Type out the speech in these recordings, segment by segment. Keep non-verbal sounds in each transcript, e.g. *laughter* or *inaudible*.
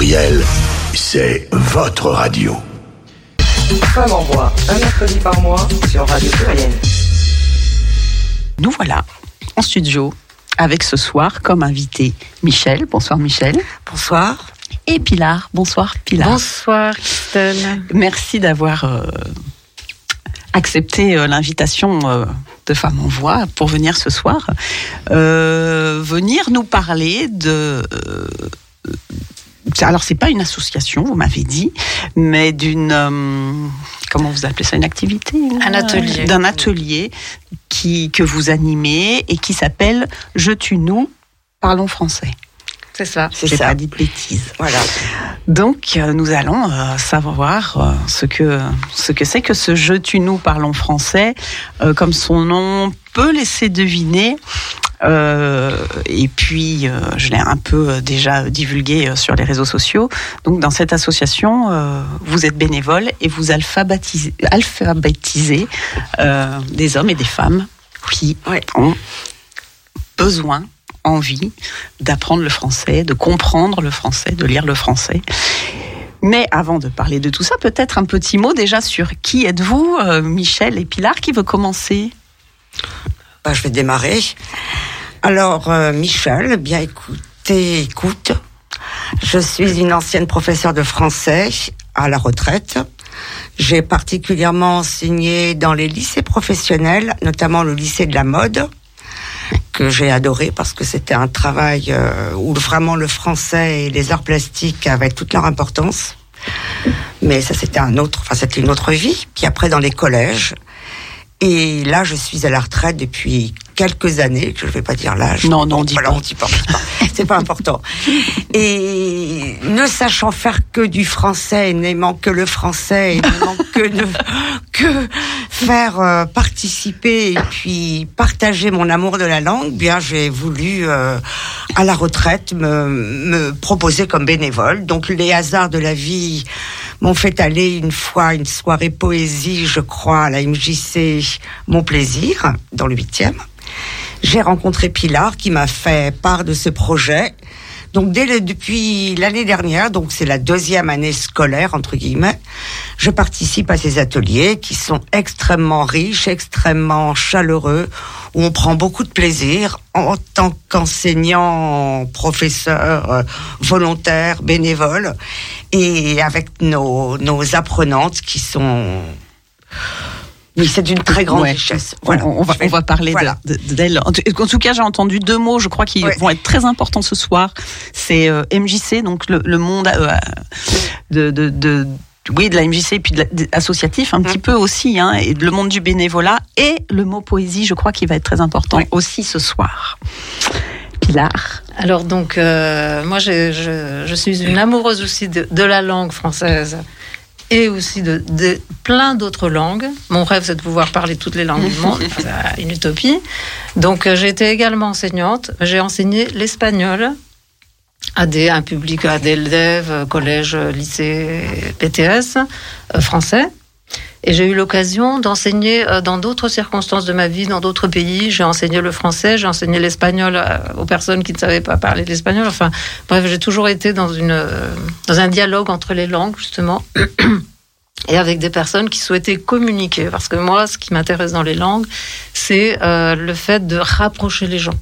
pluriel, c'est votre radio. Femme en voix, un mercredi par mois sur Radio Pluriel. Nous voilà en studio avec ce soir comme invité Michel. Bonsoir Michel. Bonsoir. Et Pilar. Bonsoir Pilar. Bonsoir Christelle. Merci d'avoir euh, accepté euh, l'invitation euh, de Femmes en Voix pour venir ce soir. Euh, venir nous parler de... alors c'est pas une association, vous m'avez dit, mais d'une euh, comment vous appelez ça une activité Un atelier. d'un atelier qui que vous animez et qui s'appelle Je tue nous parlons français. C'est ça. C'est J'ai pas dit de bêtises. Voilà. Donc euh, nous allons euh, savoir euh, ce que ce que c'est que ce Je tue nous parlons français, Euh, comme son nom peut laisser deviner. Euh, et puis, euh, je l'ai un peu euh, déjà divulgué sur les réseaux sociaux. Donc, dans cette association, vous êtes bénévole et vous alphabétisez, alphabétisez des hommes et des femmes qui Ouais. ont besoin, envie d'apprendre le français, de comprendre le français, de lire le français. Mais avant de parler de tout ça, peut-être un petit mot déjà sur qui êtes-vous, euh, Michel et Pilar, qui veut commencer? Bah, je vais démarrer. Alors, euh, Michel, bien écoutez, écoute. Je suis une ancienne professeure de français à la retraite. J'ai particulièrement enseigné dans les lycées professionnels, notamment le lycée de la mode, que j'ai adoré parce que c'était un travail euh, où vraiment le français et les arts plastiques avaient toute leur importance. Mais ça, c'était un autre, enfin, c'était une autre vie. Puis après, dans les collèges. Et là, je suis à la retraite depuis quelques années. Je ne vais pas dire l'âge. Non, non, on dit pas. pas. *laughs* C'est pas important. Et ne sachant faire que du français, n'aimant que le français, et n'aimant *laughs* que de, que faire euh, participer et puis partager mon amour de la langue, bien j'ai voulu euh, à la retraite me, me proposer comme bénévole. Donc les hasards de la vie m'ont fait aller une fois une soirée poésie, je crois, à la MJC Mon Plaisir, dans le huitième. J'ai rencontré Pilar qui m'a fait part de ce projet. Donc dès le, depuis l'année dernière, donc c'est la deuxième année scolaire entre guillemets, je participe à ces ateliers qui sont extrêmement riches, extrêmement chaleureux, où on prend beaucoup de plaisir en tant qu'enseignant, professeur, euh, volontaire, bénévole, et avec nos, nos apprenantes qui sont oui, c'est d'une très grande Ouais. richesse. on, on va, on parler de- voilà. de- d'elle. En, tout- en tout cas, j'ai entendu deux mots, je crois, qui Ouais. vont être très importants ce soir. C'est euh, MJC, donc le, le monde euh, de, de, de- oui, de la MJC et puis de la- de- associatif un petit peu aussi, hein, et le monde du bénévolat et le mot poésie, je crois, qui va être très important aussi ce soir. Pilar. Alors donc, euh, moi, je, je, je suis une amoureuse aussi de, de la langue française et aussi de, de plein d'autres langues. Mon rêve, c'est de pouvoir parler toutes les langues du *laughs* monde. C'est une utopie. Donc, euh, j'ai été également enseignante. J'ai enseigné l'espagnol à des, un public, à des élèves, collège, lycée, BTS, euh, français. Et j'ai eu l'occasion d'enseigner euh, dans d'autres circonstances de ma vie, dans d'autres pays. J'ai enseigné le français, j'ai enseigné l'espagnol euh, aux personnes qui ne savaient pas parler l'espagnol. Enfin, bref, j'ai toujours été dans, une, euh, dans un dialogue entre les langues, justement, et avec des personnes qui souhaitaient communiquer. Parce que moi, ce qui m'intéresse dans les langues, c'est euh, le fait de rapprocher les gens.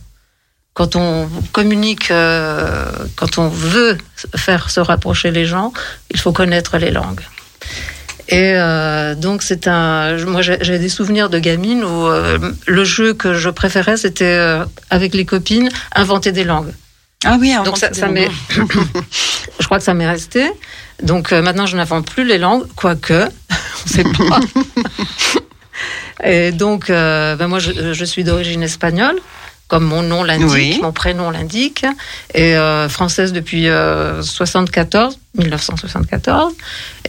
Quand on communique, euh, quand on veut faire se rapprocher les gens, il faut connaître les langues. Et euh, donc c'est un, moi j'ai des souvenirs de gamine où euh, le jeu que je préférais c'était euh, avec les copines inventer des langues. Ah oui, Donc ça, ça m'est, *laughs* je crois que ça m'est resté. Donc maintenant je n'invente plus les langues, quoique *laughs* on sait pas. *laughs* Et donc ben moi je, je suis d'origine espagnole. Comme mon nom l'indique, Oui. mon prénom l'indique, et euh, française depuis euh, 74, 1974.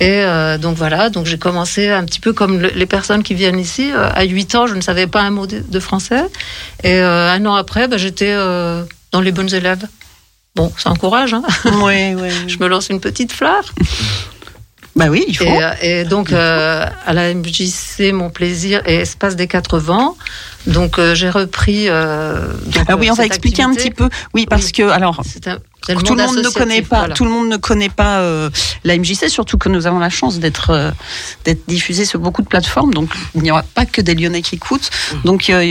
Et euh, donc voilà, donc j'ai commencé un petit peu comme le- les personnes qui viennent ici. Euh, à 8 ans, je ne savais pas un mot de, de français. Et euh, un an après, ben, j'étais euh, dans les bonnes élèves. Bon, ça encourage, hein Oui, oui. *laughs* je me lance une petite fleur. Bah oui, il faut. Et, euh, et donc, euh, à la MJC, Mon Plaisir et Espace des Quatre Vents. Donc, euh, j'ai repris. euh, donc, Ah oui, on va expliquer un petit peu. Oui, parce Oui. que alors un- tout le monde ne connaît pas. voilà. Tout le monde ne connaît pas la MJC, surtout que nous avons la chance d'être d'être diffusés sur beaucoup de plateformes. Donc il n'y aura pas que des Lyonnais qui écoutent. Donc euh,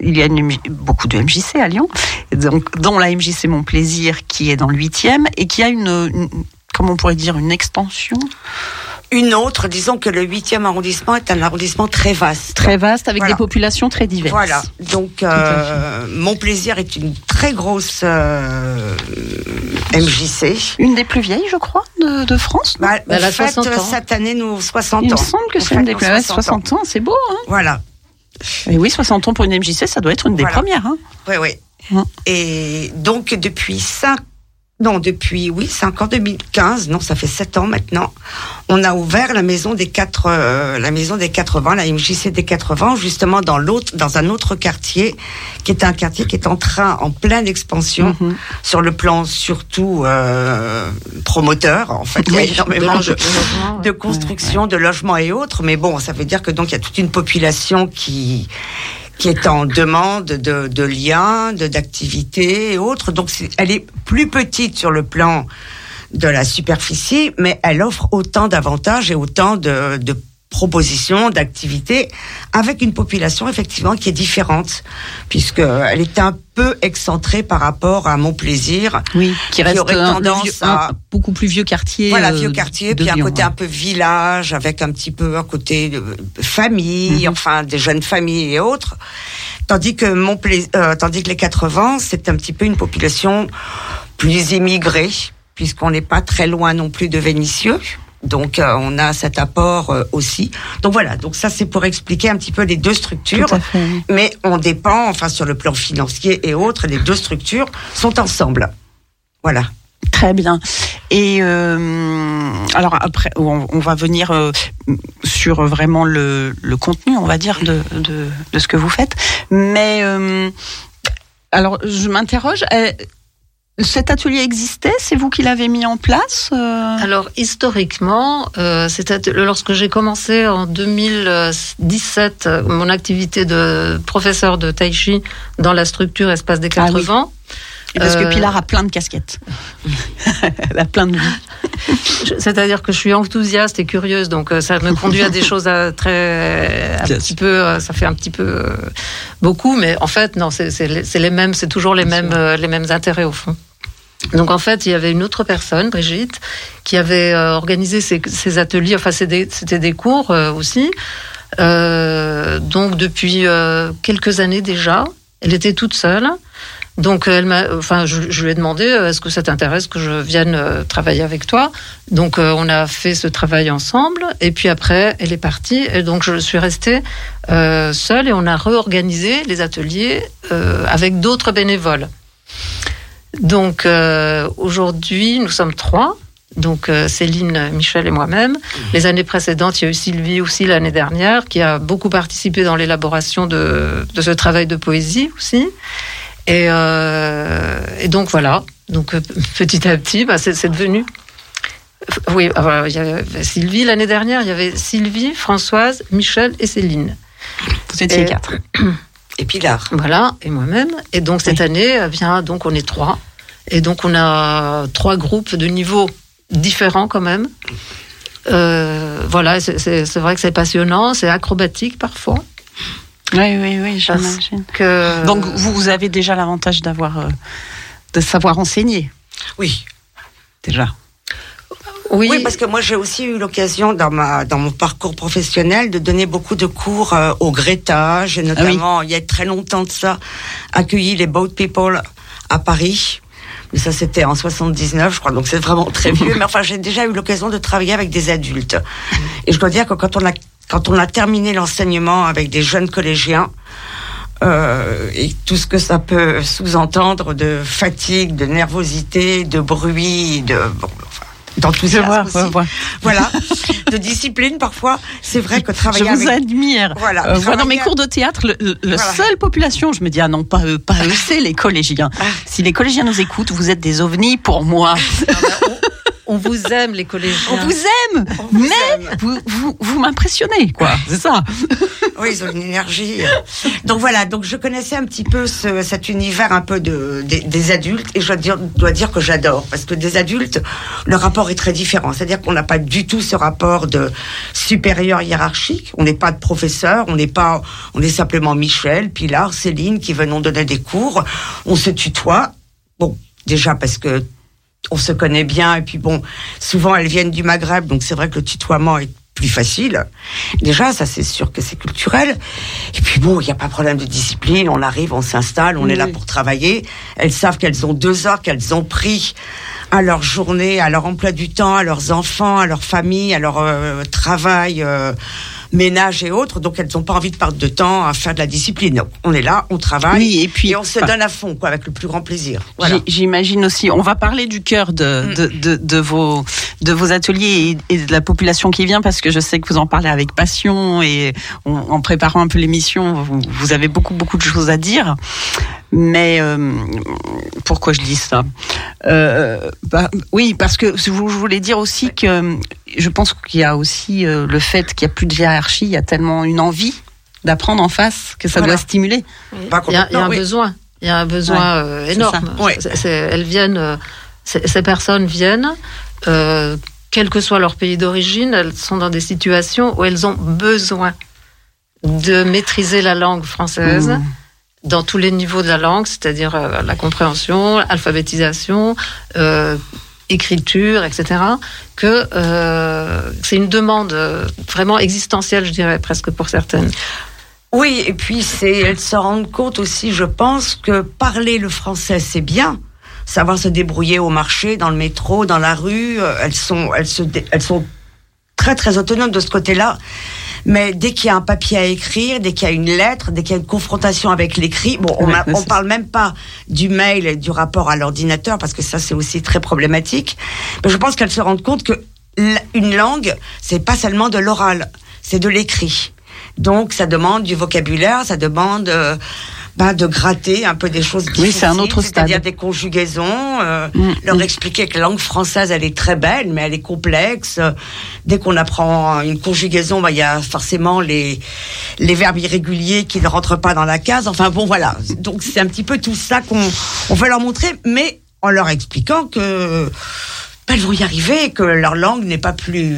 il y a une beaucoup de MJC à Lyon, donc dont la MJC Mon Plaisir qui est dans le 8e et qui a une, une comment on pourrait dire une extension Une autre, disons que le 8e arrondissement est un arrondissement très vaste. très vaste avec Voilà. des populations très diverses. Voilà, donc euh, Mon Plaisir est une très grosse euh, MJC. Une des plus vieilles, je crois, de, de France. Bah, Elle on a fête 60 ans. cette année nos 60 il ans. me semble que c'est une des plus nos ouais, 60 ans. 60 ans, c'est beau. Hein? Voilà, Et oui, 60 ans pour une MJC, ça doit être une des premières. Hein oui, oui. Hum. Et donc depuis 5 non, depuis, oui, c'est encore 2015, non, ça fait 7 ans maintenant. On a ouvert la maison des quatre, euh, la maison des 80, la MJC des 80, justement dans l'autre, dans un autre quartier, qui est un quartier qui est en train, en pleine expansion, Mhm. sur le plan surtout euh, promoteur. En fait, il y a énormément de, ouais. construction, de logements et autres. Mais bon, ça veut dire que donc il y a toute une population qui qui est en demande de, de liens, d'activités et autres. Donc elle est plus petite sur le plan de la superficie, mais elle offre autant d'avantages et autant de, de propositions, d'activités, avec une population effectivement qui est différente, puisque elle est un peu excentrée par rapport à mon plaisir. Oui, qui reste aurait un, tendance vieux- à- un beaucoup plus vieux quartier. Voilà, euh, vieux quartier, puis un côté ouais. un peu village, avec un petit peu un côté de famille, Mhm. enfin des jeunes familles et autres. Tandis que mon euh, tandis que les 80, c'est un petit peu une population plus immigrée, puisqu'on n'est pas très loin non plus de Vénissieux. Donc euh, on a cet apport euh, aussi. Donc voilà, donc ça c'est pour expliquer un petit peu les deux structures. Fait. oui. Mais on dépend, enfin sur le plan financier et autres, les deux structures sont ensemble. Voilà. Très bien. Et euh, alors après, on, on va venir euh, sur vraiment le, le contenu, on va dire, de, de, de ce que vous faites. Mais euh, alors, je m'interroge. Cet atelier existait? C'est vous qui l'avez mis en place euh? Alors historiquement, euh, c'était lorsque j'ai commencé en 2017 euh, mon activité de professeur de tai chi dans la structure Espace des Ah oui. 80. Parce que euh, Pilar a plein de casquettes. *laughs* Elle a plein de vies. C'est-à-dire que je suis enthousiaste et curieuse, donc ça me conduit à des choses à très, un petit peu, ça fait un petit peu beaucoup, mais en fait non, c'est les mêmes, c'est toujours les mêmes, les mêmes intérêts au fond. Donc en fait, il y avait une autre personne, Brigitte, qui avait euh, organisé ces, ateliers. Enfin, c'était des cours euh, aussi. Euh, donc depuis quelques années déjà, elle était toute seule. Donc elle enfin, je, je lui ai demandé, est-ce que ça t'intéresse que je vienne travailler avec toi? Donc on a fait ce travail ensemble. Et puis après, elle est partie. Et donc je suis restée seule et on a réorganisé les ateliers avec d'autres bénévoles. Donc euh, aujourd'hui, nous sommes trois. Donc euh, Céline, Michel et moi-même. Les années précédentes, il y a eu Sylvie aussi l'année dernière, qui a beaucoup participé dans l'élaboration de, de ce travail de poésie aussi. Et, euh, et donc voilà. Donc petit à petit, bah, c'est c'est devenu. Oui, il y avait Sylvie l'année dernière. Il y avait Sylvie, Françoise, Michel et Céline. Vous étiez Et- quatre. *clears throat* Et Pilar. Voilà, et moi-même. Et donc cette Oui. année, eh bien, donc on est trois. Et donc on a trois groupes de niveaux différents quand même. Euh, voilà, c'est- vrai que c'est passionnant, c'est acrobatique parfois. Oui, oui, oui, j'imagine. Que... Donc vous, vous avez déjà l'avantage d'avoir, euh, de savoir enseigner Oui. déjà. Oui, Oui, parce que moi j'ai aussi eu l'occasion dans ma dans mon parcours professionnel de donner beaucoup de cours euh, au Greta. J'ai notamment il y a très longtemps de ça accueilli les Boat People à Paris. Mais ça c'était en 79, je crois, donc c'est vraiment très vieux. *laughs* Mais enfin, j'ai déjà eu l'occasion de travailler avec des adultes. Et je dois dire que quand on a quand on a terminé l'enseignement avec des jeunes collégiens, euh, et tout ce que ça peut sous-entendre de fatigue, de nervosité, de bruit, de bon, d'enthousiasme Je je vois. Voilà, *laughs* de discipline parfois. C'est vrai que Je travailler vous avec admire. Voilà, Euh, dans mes travailler- cours de théâtre, le, le- la Voilà. seule population, je me dis, ah non, pas eux, pas eux, *laughs* c'est les collégiens. Ah. Si les collégiens nous écoutent, vous êtes des ovnis pour moi. Non, mais on vous aime, les collégiens. On vous aime, vous mais aime. vous, vous, vous m'impressionnez, quoi. C'est ça. Oui, ils ont une énergie. Donc voilà, donc je connaissais un petit peu ce- cet univers un peu de, des, des adultes et je dois dire, dois dire que j'adore parce que des adultes, le rapport est très différent. C'est-à-dire qu'on n'a pas du tout ce rapport de supérieur hiérarchique. On n'est pas de professeur, on n'est pas, on est simplement Michel, Pilar, Céline qui venons donner des cours. On se tutoie. Bon, déjà parce que on se connaît bien et puis bon, souvent elles viennent du Maghreb, donc c'est vrai que le tutoiement est plus facile. Déjà, ça c'est sûr que c'est culturel. Et puis bon, il n'y a pas de problème de discipline. On arrive, on s'installe, on est là pour travailler. Elles savent qu'elles ont deux heures qu'elles ont pris à leur journée, à leur emploi du temps, à leurs enfants, à leur famille, à leur euh, travail, euh, ménage et autres. Donc elles n'ont pas envie de perdre de temps à faire de la discipline. Donc, on est là, on travaille Oui, et puis- on se donne à fond, quoi, avec le plus grand plaisir. Voilà. J'imagine aussi. On va parler du cœur de, de, de, de vos de vos ateliers et, et de la population qui vient parce que je sais que vous en parlez avec passion et on- en préparant un peu l'émission, vous, vous avez beaucoup beaucoup de choses à dire. Mais euh, pourquoi je dis ça? Euh, bah, Oui, parce que je voulais dire aussi que je pense qu'il y a aussi euh, le fait qu'il n'y a plus de hiérarchie, il y a tellement une envie d'apprendre en face que ça Voilà. doit stimuler. Il y a, il y a un oui. besoin. Il y a un besoin euh, énorme. ça. Ouais. C'est- c'est- elles viennent, euh, ces ces personnes viennent, euh, quel que soit leur pays d'origine, elles sont dans des situations où elles ont besoin de maîtriser la langue française Mmh. Dans tous les niveaux de la langue, c'est-à-dire euh, la compréhension, alphabétisation, euh, écriture, etc. Que euh, c'est une demande euh, vraiment existentielle, je dirais presque pour certaines. Oui, et puis elles se rendent compte aussi, je pense, que parler le français c'est bien, savoir se débrouiller au marché, dans le métro, dans la rue, elles sont, elles se, elles sont très très autonomes de ce côté-là. Mais dès qu'il y a un papier à écrire, dès qu'il y a une lettre, dès qu'il y a une confrontation avec l'écrit, bon, on, a- on *laughs* parle même pas du mail et du rapport à l'ordinateur parce que ça c'est aussi très problématique. Mais je pense qu'elles se rendent compte que une langue, c'est pas seulement de l'oral, c'est de l'écrit. Donc ça demande du vocabulaire, ça demande euh, ben, de gratter un peu des choses difficiles, c'est un autre c'est-à-dire des conjugaisons, euh, Mm, leur mm. expliquer que la langue française elle est très belle, mais elle est complexe. Dès qu'on apprend une conjugaison, ben, il y a forcément les les verbes irréguliers qui ne rentrent pas dans la case. Enfin bon voilà, donc c'est un petit peu tout ça qu'on on veut leur montrer, mais en leur expliquant que ben, elles vont y arriver, que leur langue n'est pas plus,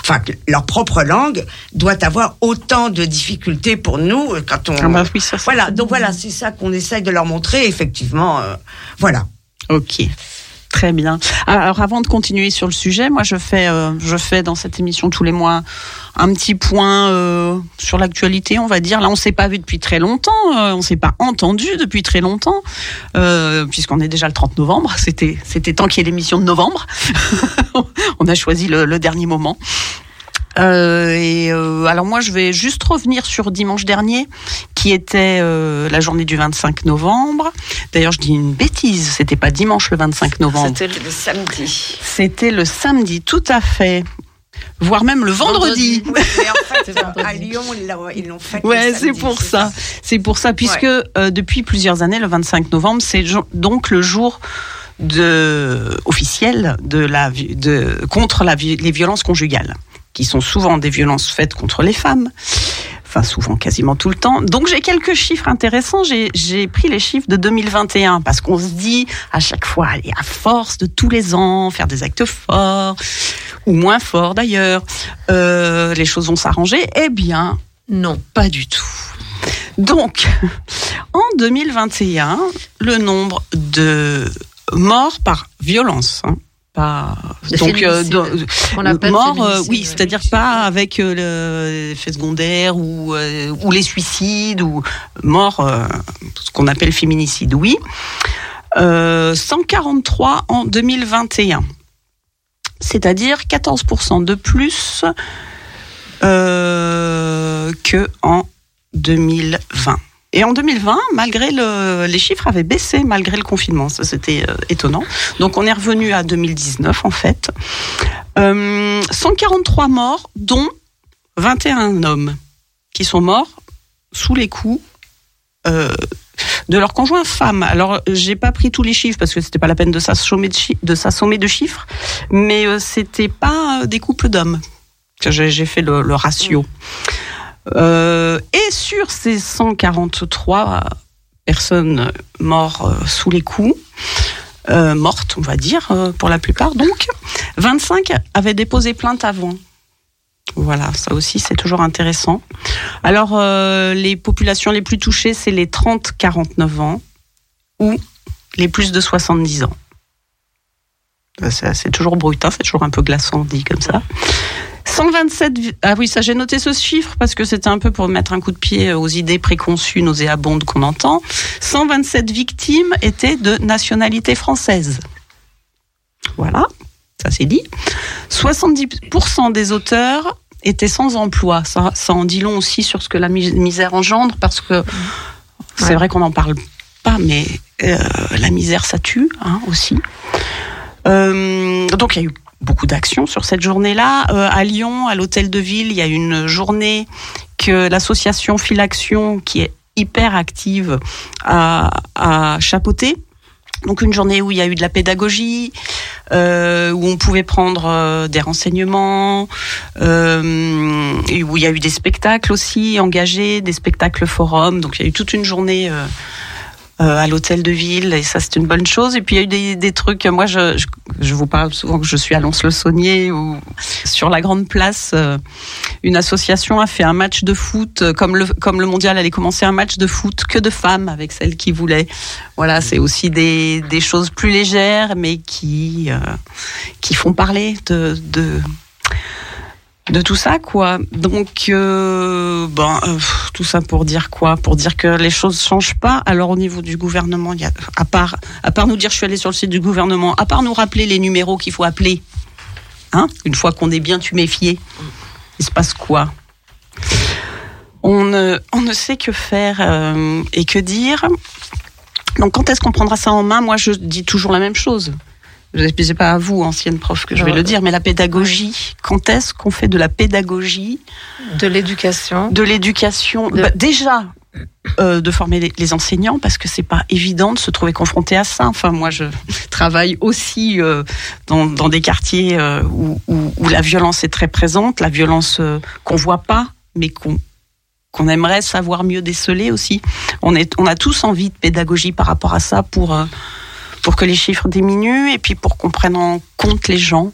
enfin que leur propre langue doit avoir autant de difficultés pour nous euh, quand on. Ah bah oui, ça, voilà, donc voilà, c'est ça qu'on essaye de leur montrer. Effectivement, euh, voilà. Ok. Très bien. Alors avant de continuer sur le sujet, moi je fais, euh, je fais dans cette émission tous les mois un petit point euh, sur l'actualité, on va dire. Là, on s'est pas vu depuis très longtemps, euh, on s'est pas entendu depuis très longtemps, euh, puisqu'on est déjà le 30 novembre. C'était, c'était temps qu'il y ait l'émission de novembre. *laughs* on a choisi le, le dernier moment. Euh, et euh, alors moi, je vais juste revenir sur dimanche dernier, qui était euh, la journée du 25 novembre. D'ailleurs, je dis une bêtise, c'était pas dimanche le 25 novembre, C'était le samedi. c'était le samedi, tout à fait, voire même le vendredi. Vendredi. *laughs* Oui, mais en fait, vendredi. à Lyon, ils l'ont- fait. Ouais, c'est pour ça. C'est pour ça, puisque Ouais. euh, depuis plusieurs années, le 25 novembre, c'est donc le jour de officiel de la de contre la, les violences conjugales, qui sont souvent des violences faites contre les femmes. Enfin, souvent, quasiment tout le temps. Donc, j'ai quelques chiffres intéressants. J'ai- pris les chiffres de 2021 parce qu'on se dit à chaque fois, allez, à force de tous les ans faire des actes forts ou moins forts d'ailleurs, euh, les choses vont s'arranger. Eh bien, Non. pas du tout. Donc, en 2021, le nombre de morts par violence, hein, pas donc euh, morts, euh, oui, c'est-à-dire pas avec euh, le effet secondaire ou ou les suicides ou morts, euh, ce qu'on appelle féminicide, oui. Euh, 143 en 2021, c'est-à-dire 14% de plus que en 2020. Et en 2020, malgré le, les chiffres avaient baissé malgré le confinement, ça c'était euh, étonnant. Donc on est revenu à 2019 en fait. Euh, 143 morts, dont 21 hommes qui sont morts sous les coups euh, de leur conjoint femme. Alors j'ai pas pris tous les chiffres parce que c'était pas la peine de s'assommer de, chiffres, mais euh, c'était pas euh, des couples d'hommes. J'ai fait le ratio. Euh, et sur ces 143 personnes mortes euh, sous les coups, euh, mortes, on va dire, pour la plupart, donc, 25 avaient déposé plainte avant. Voilà, ça aussi c'est toujours intéressant. Alors, les populations les plus touchées, c'est les 30-49 ans ou les plus de 70 ans. Euh, C'est toujours brutal, c'est toujours un peu glaçant dit comme ça. 127. vi- Ah oui, ça j'ai noté ce chiffre parce que c'était un peu pour mettre un coup de pied aux idées préconçues, nauséabondes qu'on entend. 127 victimes étaient de nationalité française. Voilà, ça c'est dit. 70% des auteurs étaient sans emploi. Ça, ça en dit long aussi sur ce que la mis- misère engendre parce que c'est Ouais. vrai qu'on n'en parle pas, mais euh, la misère ça tue hein, aussi. Euh, donc il y a eu beaucoup d'actions sur cette journée-là. Euh, à Lyon, à l'hôtel de ville, il y a une journée que l'association Philaction, qui est hyper active, a, a chapeauté. Donc une journée où il y a eu de la pédagogie, euh, où on pouvait prendre des renseignements, où il y a eu des spectacles aussi engagés, des spectacles forums. Donc il y a eu toute une journée à l'hôtel de ville et ça c'est une bonne chose. Et puis il y a eu des, des trucs. Moi je, je, je vous parle souvent que je suis à Lons-le-Saunier ou sur la grande place. euh, une association a fait un match de foot euh, comme le comme le mondial allait commencer un match de foot que de femmes avec celles qui voulaient. Voilà, c'est aussi des, des choses plus légères mais qui euh, qui font parler de, de de tout ça quoi. Donc euh, ben euh, tout ça pour dire quoi? Pour dire que les choses changent pas. Alors au niveau du gouvernement y a à part nous dire je suis allé sur le site du gouvernement à part nous rappeler les numéros qu'il faut appeler hein une fois qu'on est bien tuméfié il se passe quoi? On ne, on ne sait que faire euh, et que dire. Donc quand est-ce qu'on prendra ça en main? Moi je dis toujours la même chose je ne sais pas à vous, ancienne prof, que je vais le dire, mais la pédagogie, quand est-ce qu'on fait de la pédagogie, De l'éducation. de l'éducation De- Bah, Déjà, euh, de former les, les enseignants, parce que c'est pas évident de se trouver confronté à ça. Enfin, moi, je *laughs* travaille aussi euh, dans, dans des quartiers euh, où, où- où la violence est très présente, la violence qu'on voit pas, mais qu'on qu'on aimerait savoir mieux déceler aussi. On, est, on a tous envie de pédagogie par rapport à ça pour, pour que les chiffres diminuent et puis pour qu'on prenne en compte les gens.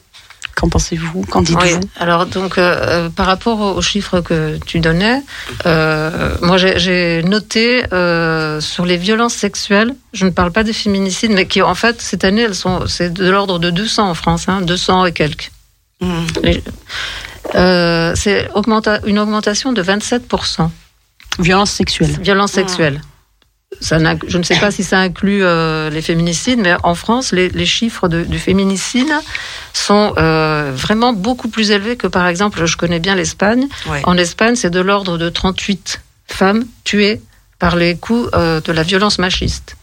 Qu'en pensez-vous? Qu'en dites-vous? Oui, alors donc euh, euh, par rapport aux, chiffres que tu donnais, euh, moi j'ai- noté euh, sur les violences sexuelles, je ne parle pas des féminicides, mais qui en fait cette année elles sont c'est de l'ordre de 200 en France, hein, 200 et quelques. Mmh. Euh, c'est augmenta- une augmentation de 27%. Violence sexuelle. Violence sexuelle. Ça je ne sais pas si ça inclut euh, les féminicides, mais en France, les, les chiffres de- du féminicide sont euh, vraiment beaucoup plus élevés que, par exemple, je connais bien l'Espagne. Ouais. En Espagne, c'est de l'ordre de 38 femmes tuées par les coups euh, de la violence machiste.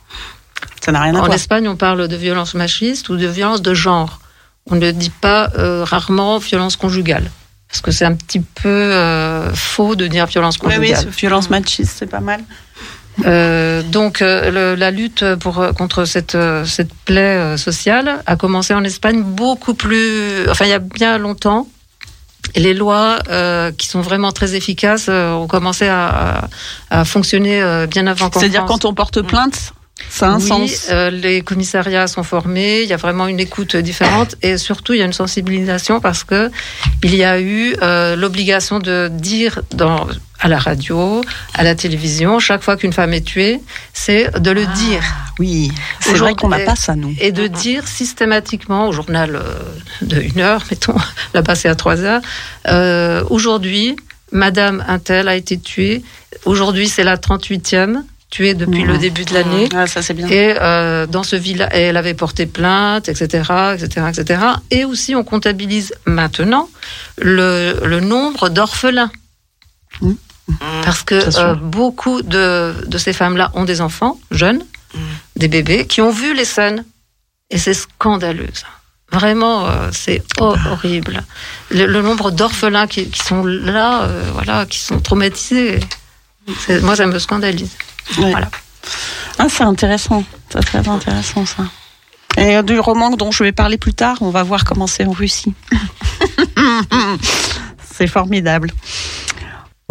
Ça n'a rien à En voir. Espagne, on parle de violence machiste ou de violence de genre. On ne dit pas rarement violence conjugale. Parce que c'est un petit peu euh, faux de dire violence Oui, conjugale. oui, violence machiste, c'est pas mal. Euh, donc euh, le- la lutte pour contre cette euh, cette plaie euh, sociale a commencé en Espagne beaucoup plus enfin il y a bien longtemps les lois euh, qui sont vraiment très efficaces euh, ont commencé à, à, à fonctionner euh, bien avant C'est-à-dire quand on porte plainte, ça a un oui, sens? euh, les commissariats sont formés, il y a vraiment une écoute différente et surtout il y a une sensibilisation parce que il y a eu euh, l'obligation de dire dans à la radio, à la télévision, chaque fois qu'une femme est tuée, c'est de le dire Oui, c'est vrai qu'on n'a pas ça, nous. et de dire systématiquement au journal euh, de une heure, *laughs* mettons, là-bas c'est à trois heures, euh, aujourd'hui, Madame Intel a été tuée, aujourd'hui c'est la 38e tuée depuis Mmh. le début de l'année. Ah, ça c'est bien. Et euh, dans ce village, elle avait porté plainte, etc., etc., etc. Et aussi, on comptabilise maintenant le, le nombre d'orphelins. Mmh. Parce que euh, beaucoup de, de ces femmes-là ont des enfants jeunes, Mmh. des bébés, qui ont vu les scènes. Et c'est scandaleux, ça. Vraiment, euh, c'est ho- horrible. Le, le nombre d'orphelins qui, qui sont là, euh, voilà, qui sont traumatisés. Moi, ça me scandalise. Voilà. Ah, c'est intéressant. C'est très intéressant, ça. Et du roman dont je vais parler plus tard, on va voir comment c'est en Russie. *laughs* c'est formidable.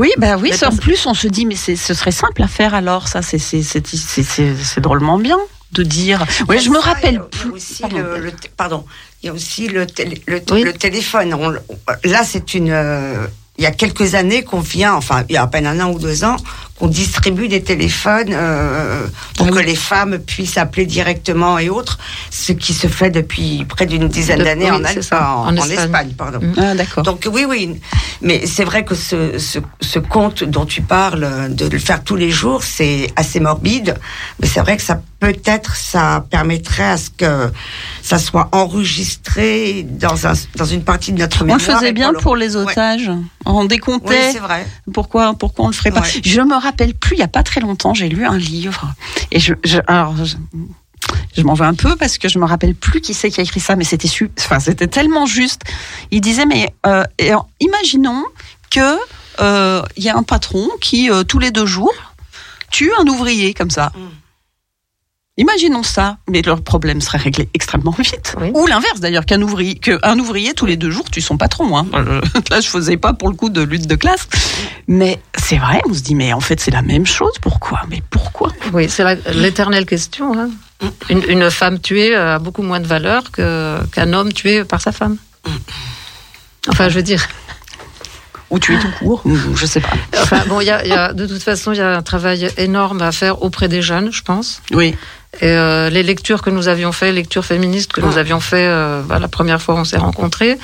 Oui, bah oui, en plus on se dit mais c'est- ce serait simple à faire alors ça, c'est drôlement bien de dire. Oui, je me Ça, rappelle plus. Aussi Pardon. le, le t- pardon, il y a aussi le, télé- le, t- Oui. le téléphone. On là, c'est une. euh, il y a quelques années qu'on vient, enfin, il y a à peine un an ou deux ans, qu'on distribue des téléphones euh, pour Ah que oui. les femmes puissent appeler directement et autres, ce qui se fait depuis près d'une dizaine d'années oui, en, Espagne. Pardon. Mm. Ah d'accord. Donc oui, oui, mais c'est vrai que ce, ce, ce conte dont tu parles, de le faire tous les jours, c'est assez morbide, mais c'est vrai que ça peut-être ça permettrait à ce que ça soit enregistré dans, un, dans une partie de notre On mémoire. le faisait bien pour les Ouais. otages. On Oui, décomptait. c'est vrai. pourquoi, pourquoi on le ferait pas? Ouais. Je me rappelle plus. Il y a pas très longtemps, j'ai lu un livre et je, je alors je, je m'en veux un peu parce que je me rappelle plus qui c'est qui a écrit ça, mais c'était enfin c'était tellement juste. Il disait mais euh, imaginons que euh, y a un patron qui euh, tous les deux jours tue un ouvrier comme ça. Mm. Imaginons ça, mais leur problème serait réglé extrêmement vite. Oui. Ou l'inverse d'ailleurs, qu'un ouvrier, qu'un ouvrier tous les deux jours tue son patron. Hein. Euh, *laughs* Là, je faisais pas pour le coup de lutte de classe, mais c'est vrai. On se dit, mais en fait, c'est la même chose. Pourquoi? Mais pourquoi? Oui, c'est l'éternelle question. hein. Une, une femme tuée a beaucoup moins de valeur qu'un homme tué par sa femme. Enfin, je veux dire. Ou tuer tout court ou Je sais pas. Enfin, bon, y a, y a- de toute façon, il y a un travail énorme à faire auprès des jeunes, je pense. Oui. Et euh, les lectures que nous avions fait, lectures féministes que nous avions fait euh, bah, la première fois où on s'est rencontrés,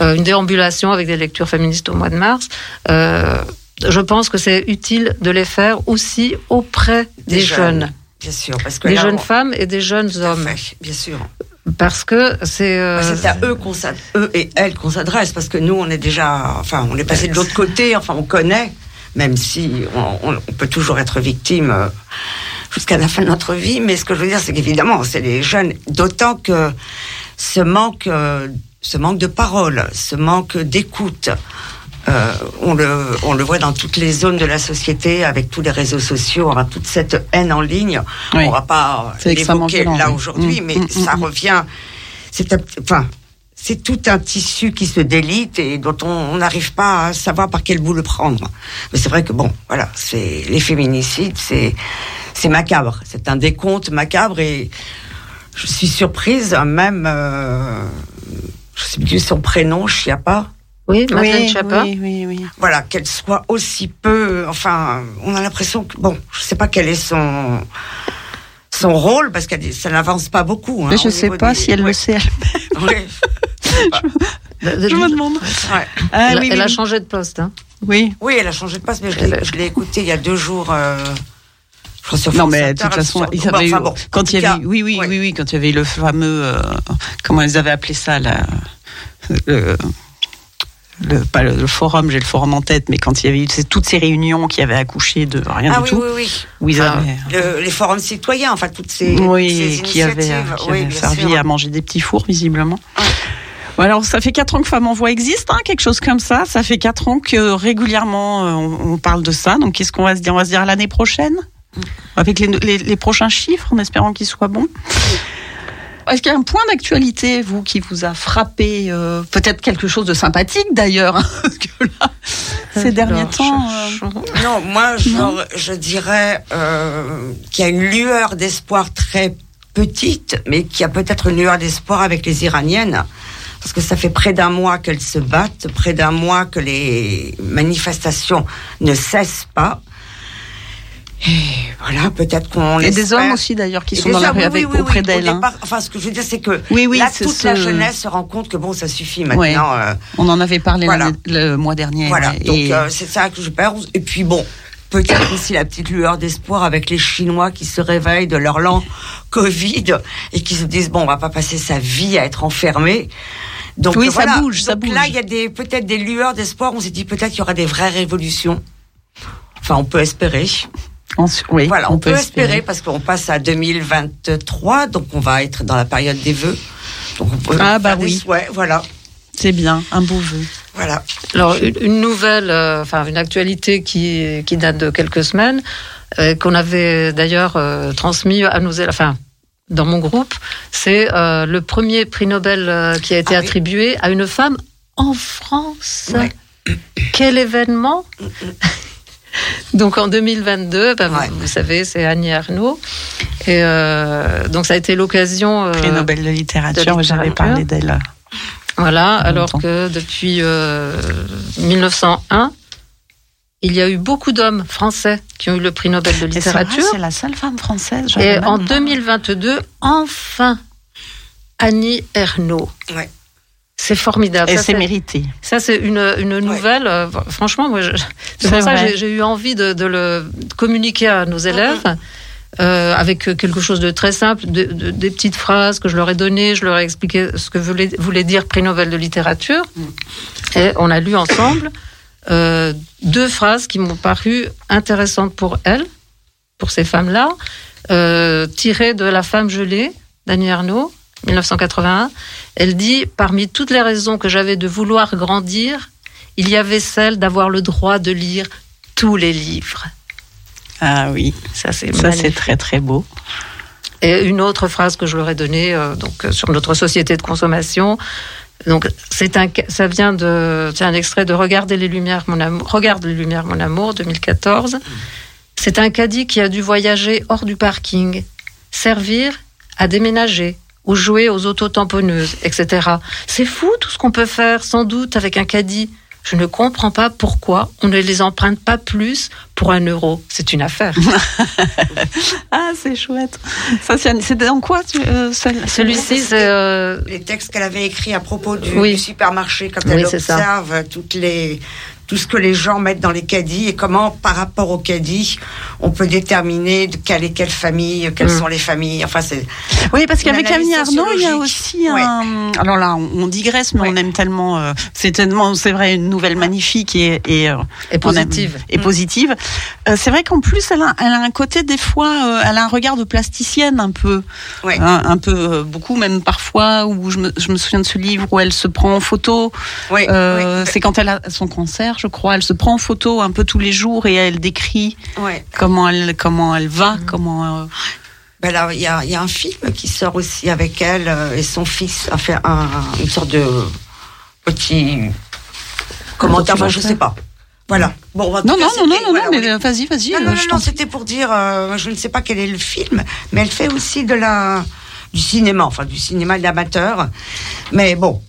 euh, une déambulation avec des lectures féministes au mois de mars. je pense que c'est utile de les faire aussi auprès des, jeunes, Bien sûr, parce que des là, jeunes on- femmes et des jeunes hommes, fait, bien sûr. parce que c'est Bah, c'est à eux qu'on s'ad- eux et elles qu'on s'adresse parce que nous on est déjà enfin on est passé de l'autre côté enfin on connaît même si on, peut toujours être victime jusqu'à la fin de notre vie mais ce que je veux dire c'est qu'évidemment c'est les jeunes d'autant que ce manque euh, ce manque de parole ce manque d'écoute euh, on, le, on le voit dans toutes les zones de la société avec tous les réseaux sociaux, enfin, toute cette haine en ligne. Oui. On va pas l'évoquer là oui. aujourd'hui, Mm, mais mm, ça mm, revient. C'est enfin, c'est tout un tissu qui se délite et dont on n'arrive pas à savoir par quel bout le prendre. Mais c'est vrai que bon, voilà, c'est les féminicides, c'est c'est macabre. C'est un décompte macabre et je suis surprise même. Euh, je sais plus son prénom, Chiappa. oui, Madeleine oui, oui, oui, oui. Voilà, qu'elle soit aussi peu. Enfin, on a l'impression que bon, je sais pas quel est son son rôle parce que ça n'avance pas beaucoup. hein, Mais je au sais pas des- si elle le sait. ouais. Je me demande. Ouais. Ah, elle, oui, elle oui, a oui. changé de poste. hein. Oui. Oui, elle a changé de passe, mais je Elle l'ai- a- je l'ai écouté il y a deux jours. euh, je crois sur Non, France mais de toute façon, sur- eu, enfin, bon, en quand il y avait, oui, oui, ouais. oui, oui, quand il y avait eu le fameux, euh, comment ils avaient appelé ça, la, le, le- pas le, le forum, j'ai le forum en tête, mais quand il y avait eu toutes ces réunions qui avaient accouché de rien Ah du oui, tout, oui, oui. Enfin, avaient, Le- les forums citoyens, enfin toutes ces, oui, ces qui avaient, qui oui, avaient servi sûr. à manger des petits fours, visiblement. Ouais. Alors, ça fait quatre ans que Femmes en Voix existe, hein, quelque chose comme ça. Ça fait quatre ans que régulièrement euh, on, on parle de ça. Donc, qu'est-ce qu'on va se dire? On va se dire l'année prochaine, avec les, les- les prochains chiffres, en espérant qu'ils soient bons. Est-ce qu'il y a un point d'actualité, vous, qui vous a frappé euh, Peut-être quelque chose de sympathique, d'ailleurs, hein, parce que là, ces derniers temps. je- euh, je- Non, moi, genre, je dirais euh, qu'il y a une lueur d'espoir très petite, mais qu'il y a peut-être une lueur d'espoir avec les Iraniennes. Parce que ça fait près d'un mois qu'elles se battent, près d'un mois que les manifestations ne cessent pas. Et voilà, peut-être qu'on Et des hommes aussi, d'ailleurs, qui Et sont dans la hommes, rue oui, avec, oui, oui, auprès oui. Au d'elles. hein. Enfin, ce que je veux dire, c'est que là, toute ce- la jeunesse se rend compte que bon, ça suffit maintenant. Euh, On en avait parlé Voilà. le mois dernier. voilà, donc euh, c'est ça que je pense. Et puis bon, peut-être aussi la petite lueur d'espoir avec les Chinois qui se réveillent de leur lent Covid et qui se disent bon, on va pas passer sa vie à être enfermé. Donc Oui, ça voilà. bouge, ça Donc bouge. là, il y a des peut-être des lueurs d'espoir. On s'est dit peut-être qu'il y aura des vraies révolutions. Enfin, on peut espérer. on oui, Voilà, on, peut, espérer, parce qu'on passe à 2023, donc on va être dans la période des vœux. Donc on peut Ah, bah faire des oui. souhaits, voilà, C'est bien, un beau vœu. voilà. Alors, une, nouvelle, euh, enfin, une actualité qui, qui date de quelques semaines, euh, qu'on avait d'ailleurs euh, transmis à nos élèves, enfin, dans mon groupe, c'est euh, le premier prix Nobel euh, qui a été Ah oui. attribué à une femme en France. Ouais. Quel événement *laughs* Donc en 2022, ben, vous- Ouais. vous, savez, c'est Annie Ernaux. Et euh, donc ça a été l'occasion. Prix Nobel de littérature, de j'avais littérature. parlé d'elle. Voilà, alors que depuis euh, 1901, il y a eu beaucoup d'hommes français qui ont eu le prix Nobel de littérature. c'est la seule femme française. Et en même- 2022, enfin, Annie Ernaux. Ouais. C'est formidable. Et Ça, c'est c'est- mérité. Ça, c'est une, une nouvelle. euh, franchement, moi, c'est pour ça que j'ai- eu envie de, de le communiquer à nos élèves. euh, avec quelque chose de très simple, de- de- des petites phrases que je leur ai données, je leur ai expliqué ce que voulait, voulait dire prix Nobel de littérature. Et on a lu ensemble euh, deux phrases qui m'ont paru intéressantes pour elles, pour ces femmes-là, euh, tirées de La femme gelée d'Annie Ernaux, 1981. Elle dit Parmi toutes les raisons que j'avais de vouloir grandir, il y avait celle d'avoir le droit de lire tous les livres. Ah oui, Ça, c'est ça c'est très très beau. Et une autre phrase que je leur ai donnée euh, donc, sur notre société de consommation. Donc, ça vient de, c'est un extrait de Regarder les lumières, mon amour, Regarde les lumières, mon amour, 2014. C'est un caddie qui a dû voyager hors du parking, servir à déménager ou jouer aux autotamponneuses, etc. C'est fou tout ce qu'on peut faire, sans doute, avec un caddie. Je ne comprends pas pourquoi on ne les emprunte pas plus pour un euro. C'est une affaire. *laughs* Ah, c'est chouette. Ça, c'est dans quoi euh, Celui-ci, euh, Les textes qu'elle avait écrits à propos du, Oui. du supermarché, quand Oui, elle ça. observe toutes les, tout ce que les gens mettent dans les caddies et comment, par rapport aux caddies, on peut déterminer de quelle est quelle famille, quelles Mm. sont les familles. Enfin, c'est. Oui, parce qu'avec Camille Arnaud, il y a aussi un. Alors là, on, on digresse, mais Ouais. on aime tellement. euh, c'est tellement, c'est vrai, une nouvelle magnifique et et, euh, et on aime- positive. et positive. Euh, c'est vrai qu'en plus, elle a, elle a un côté des fois, elle a un regard de plasticienne un peu, Ouais. hein, un peu beaucoup même parfois. Où je me, je me souviens de ce livre où elle se prend en photo. Oui, oui, C'est quand elle a son cancer, je crois. Elle se prend en photo un peu tous les jours et elle décrit ouais. comment elle comment elle va, Mm. comment. euh, Ben là, il y a, y a un film qui sort aussi avec elle euh, et son fils, enfin, un, une sorte de petit commentaire, enfin, je sais pas. Voilà. Bon, tout Non, non, non, non, non, voilà, non, on mais est- euh, vas-y, vas-y. Non, euh, non, je non, c'était pour dire, euh, je ne sais pas quel est le film, mais elle fait aussi de la du cinéma, enfin du cinéma de l'amateur. Mais bon.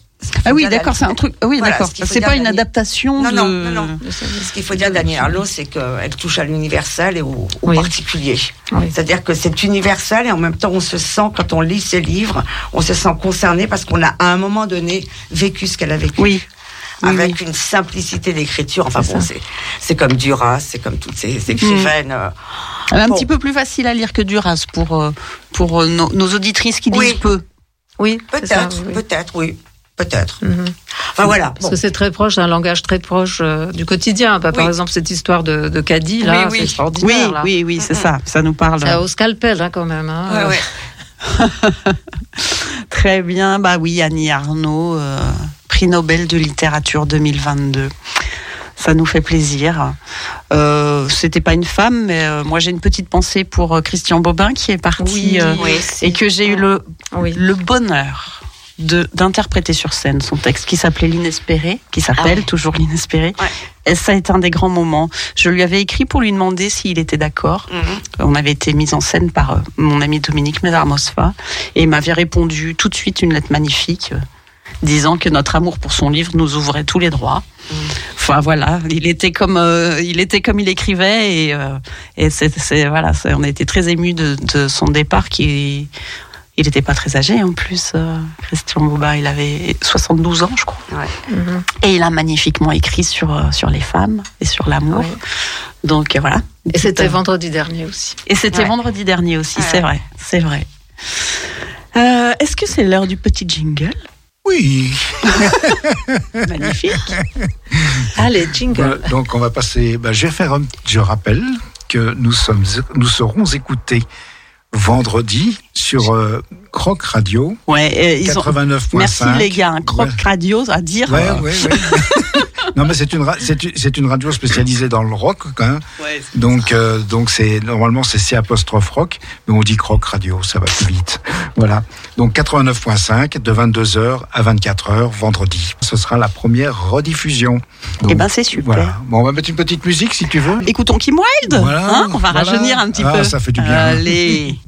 Ah oui, d'accord, c'est un truc. Oui, Voilà, d'accord. C'est pas une adaptation Non, de. non, non, non. Ce qu'il faut dire d'Annie Arnaud, c'est qu'elle touche à l'universel et au, au Oui. particulier. Oui. C'est-à-dire que c'est universel et en même temps, on se sent, quand on lit ses livres, on se sent concerné parce qu'on a à un moment donné vécu ce qu'elle a vécu. Oui. Oui, Avec une simplicité d'écriture. Enfin C'est bon, c'est, c'est comme Duras, c'est comme toutes ces, ces écrivaines. euh, Elle est un Bon. petit peu plus facile à lire que Duras pour, euh, pour euh, nos, nos auditrices qui Oui. disent peu. Oui, Peut-être, oui, oui. Peut-être. Mhm. Enfin voilà. Parce Bon. que c'est très proche, un langage très proche euh, du quotidien. Bah, Par exemple, cette histoire de, de caddie, là, Oui, oui. c'est extraordinaire. Oui, là. oui, oui, c'est ça. Ça nous parle. C'est au scalpel, hein, quand même. hein. Ouais, ouais. *laughs* Très bien. Bah oui, Annie Arnaud, euh, prix Nobel de littérature 2022. Ça nous fait plaisir. Euh, C'était pas une femme, mais euh, moi j'ai une petite pensée pour Christian Bobin qui est parti Oui, euh, Oui, et que j'ai eu le, Oui. le bonheur d'interpréter sur scène son texte qui s'appelait l'inespéré, qui s'appelle Ah ouais. toujours l'inespéré. Ouais. Et ça a été un des grands moments. Je lui avais écrit pour lui demander s'il était d'accord. Mhm. On avait été mis en scène par euh, mon ami Dominique Mézard-Mosfa et il m'avait répondu tout de suite une lettre magnifique euh, disant que notre amour pour son livre nous ouvrait tous les droits. Enfin voilà, il était comme euh, il était comme il écrivait et euh, et c'est c'est- voilà, on a été très émus de, de son départ qui il n'était pas très âgé en plus euh, Christian Bouba, il avait 72 ans je crois. Ouais. Et il a magnifiquement écrit sur euh, sur les femmes et sur l'amour. Ouais. Donc euh, voilà. Et c'était Euh, vendredi dernier aussi. et c'était Ouais. vendredi dernier aussi, Ouais. c'est vrai, c'est vrai. Euh, Est-ce que c'est l'heure du petit jingle? Oui. *laughs* Magnifique. Allez, jingle. Donc on va passer. bah, je vais faire. un- Je rappelle que nous sommes, nous serons écoutés vendredi sur euh, Croc Radio Ouais, euh, ils ont. 89.5. Merci les gars, un croc radio à dire. Ouais, euh, ouais, ouais. *laughs* non, mais c'est une, ra- c'est une- radio spécialisée dans le rock, quand même. Donc, euh, donc c'est normalement c'est C apostrophe rock, mais on dit croc radio, ça va plus vite. *laughs* Voilà. Donc 89.5 de 22h à 24h vendredi. Ce sera la première rediffusion. Eh Donc, ben, c'est super. Voilà. Bon, on va mettre une petite musique si tu veux. Écoutons Kim Wilde. Voilà, hein, on va voilà. rajeunir un petit Ah, peu. ça fait du bien. Allez. *laughs*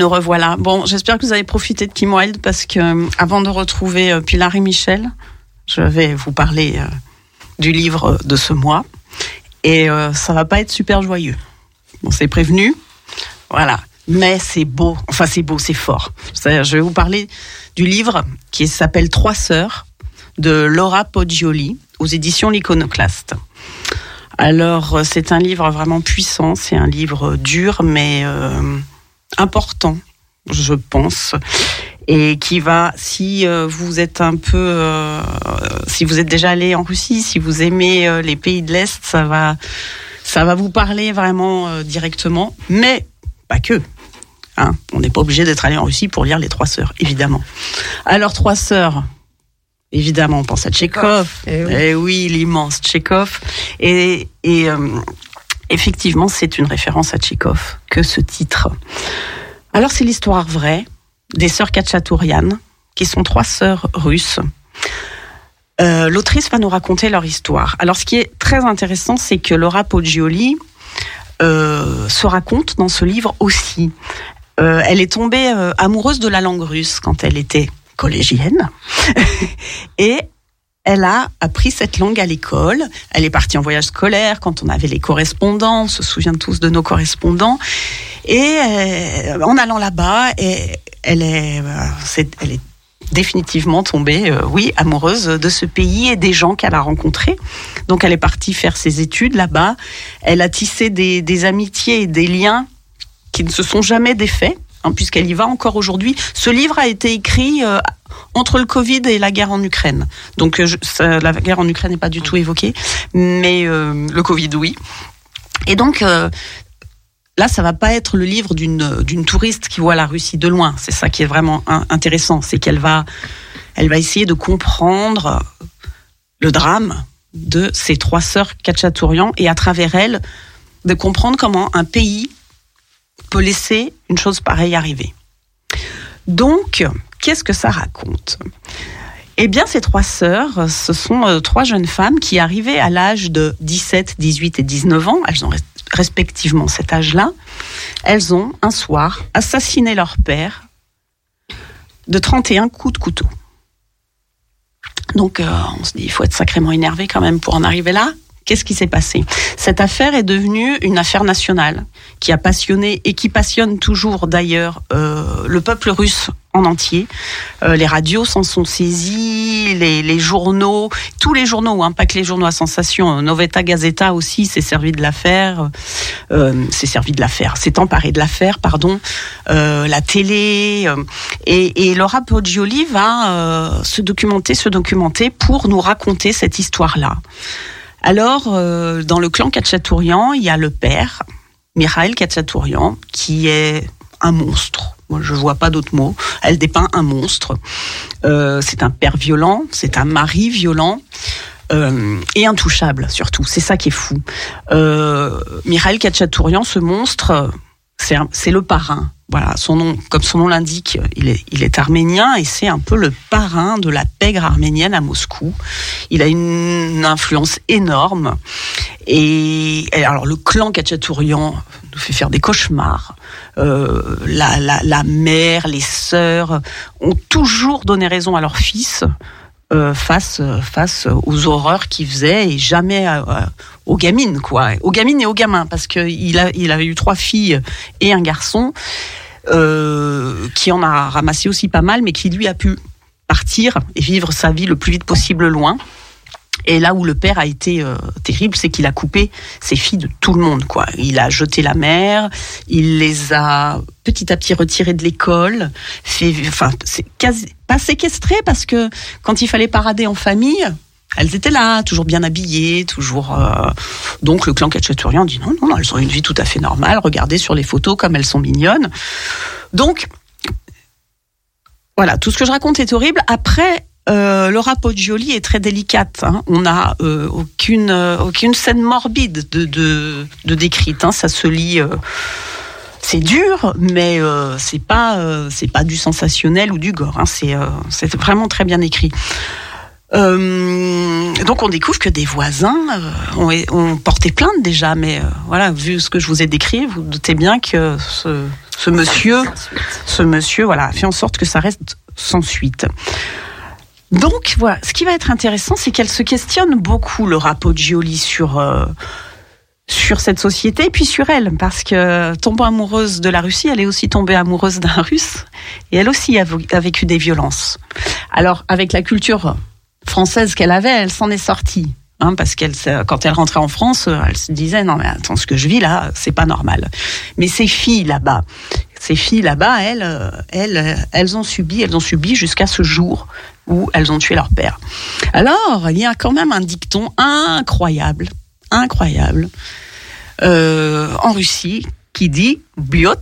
nous revoilà. Bon, j'espère que vous avez profité de Kim Wilde parce que euh, avant de retrouver euh, Pilar et Michel, je vais vous parler euh, du livre de ce mois. Et euh, ça va pas être super joyeux. Bon, c'est prévenu. Voilà. Mais c'est beau. Enfin, c'est beau, c'est fort. Je vais vous parler du livre qui s'appelle Trois sœurs de Laura Poggioli aux éditions L'Iconoclaste. Alors, c'est un livre vraiment puissant, c'est un livre dur, mais important, je pense, et qui va, si euh, vous êtes un peu, euh, si vous êtes déjà allé en Russie, si vous aimez euh, les pays de l'Est, ça va, ça va vous parler vraiment euh, directement, mais pas que. Hein, on n'est pas obligé d'être allé en Russie pour lire Les Trois Sœurs, évidemment. Alors, Trois Sœurs, évidemment, on pense à Tchékov. Eh oui. Eh oui, l'immense Tchékov. Et, et euh, effectivement, c'est une référence à Tchékov que ce titre. Alors, c'est l'histoire vraie des sœurs Khatchatourian, qui sont trois sœurs russes. Euh, L'autrice va nous raconter leur histoire. Alors, ce qui est très intéressant, c'est que Laura Poggioli euh, se raconte dans ce livre aussi. Euh, elle est tombée amoureuse de la langue russe quand elle était collégienne. *laughs* Et elle a appris cette langue à l'école. Elle est partie en voyage scolaire quand on avait les correspondants. On se souvient tous de nos correspondants. Et euh, en allant là-bas, et elle est, euh, elle est définitivement tombée, euh, oui, amoureuse de ce pays et des gens qu'elle a rencontrés. Donc elle est partie faire ses études là-bas. Elle a tissé des, amitiés et des liens qui ne se sont jamais défaits, hein, puisqu'elle y va encore aujourd'hui. Ce livre a été écrit entre le Covid et la guerre en Ukraine. Donc euh, la guerre en Ukraine n'est pas du tout évoquée, mais euh, le Covid, oui. Et donc euh, là, ça va pas être le livre d'une touriste qui voit la Russie de loin. C'est ça qui est vraiment in- intéressant, c'est qu'elle va elle va essayer de comprendre le drame de ces trois sœurs Khatchatourian et à travers elles de comprendre comment un pays peut laisser une chose pareille arriver. Donc, qu'est-ce que ça raconte? Eh bien, ces trois sœurs, ce sont euh, trois jeunes femmes qui arrivaient à l'âge de 17, 18 et 19 ans, elles ont res- respectivement cet âge-là, elles ont, un soir, assassiné leur père de 31 coups de couteau. Donc, euh, on se dit, il faut être sacrément énervé quand même pour en arriver là. Qu'est-ce qui s'est passé? Cette affaire est devenue une affaire nationale qui a passionné et qui passionne toujours d'ailleurs euh, le peuple russe en entier. Euh, les radios s'en sont saisis, les, journaux, tous les journaux, hein, pas que les journaux à sensation. Noveta Gazeta aussi s'est servi de l'affaire, euh, s'est servi de l'affaire, s'est emparé de l'affaire, pardon. Euh, la télé euh, et, Laura Poggioli va euh, se documenter, se documenter pour nous raconter cette histoire-là. Alors, euh, dans le clan Khatchatourian, il y a le père, Mikhail Khatchatourian, qui est un monstre. Moi, je vois pas d'autre mot. Elle dépeint un monstre. Euh, c'est un père violent, c'est un mari violent. euh, et intouchable surtout, c'est ça qui est fou. Euh, Mikhail Khatchatourian, ce monstre, c'est le parrain. Voilà, son nom, comme son nom l'indique, il est, arménien et c'est un peu le parrain de la pègre arménienne à Moscou. Il a une influence énorme. Et, alors le clan Khatchatourian nous fait faire des cauchemars. Euh, la, la mère, les sœurs ont toujours donné raison à leur fils euh, face face aux horreurs qu'il faisait et jamais euh, euh, aux gamines quoi, aux gamines et aux gamins parce que il a il a eu trois filles et un garçon euh, qui en a ramassé aussi pas mal, mais qui lui a pu partir et vivre sa vie le plus vite possible loin. Et là où le père a été euh, terrible, c'est qu'il a coupé ses filles de tout le monde. Quoi. Il a jeté la mère, il les a petit à petit retirées de l'école, enfin, c'est pas séquestré parce que quand il fallait parader en famille, elles étaient là, toujours bien habillées, toujours. euh, Donc le clan Khatchatourian dit non, non, non, elles ont une vie tout à fait normale. Regardez sur les photos comme elles sont mignonnes. Donc voilà, tout ce que je raconte est horrible. Après, euh, Laura Poggioli est très délicate. hein. On n'a euh, aucune euh, aucune scène morbide de de, décrite. hein. Ça se lit. euh, c'est dur, mais c'est pas pas du sensationnel ou du gore. hein. C'est vraiment très bien écrit. Donc on découvre que des voisins ont, porté plainte déjà, mais voilà, vu ce que je vous ai décrit, vous doutez bien que ce, ce monsieur, ce monsieur, voilà, fait en sorte que ça reste sans suite. Donc voilà, ce qui va être intéressant, c'est qu'elle se questionne beaucoup, Laura Poggioli, sur euh, sur cette société et puis sur elle, parce que tombant amoureuse de la Russie, elle est aussi tombée amoureuse d'un Russe, et elle aussi a vécu des violences. Alors avec la culture française qu'elle avait, elle s'en est sortie. Hein, parce qu'elle, se- quand elle rentrait en France, euh, elle se disait non mais attends, ce que je vis là, c'est pas normal. Mais ces filles là-bas, ces filles là-bas, elles, euh, elles, euh, elles ont subi, elles ont subi jusqu'à ce jour où elles ont tué leur père. Alors, il y a quand même un dicton incroyable, incroyable. euh, en Russie qui dit biot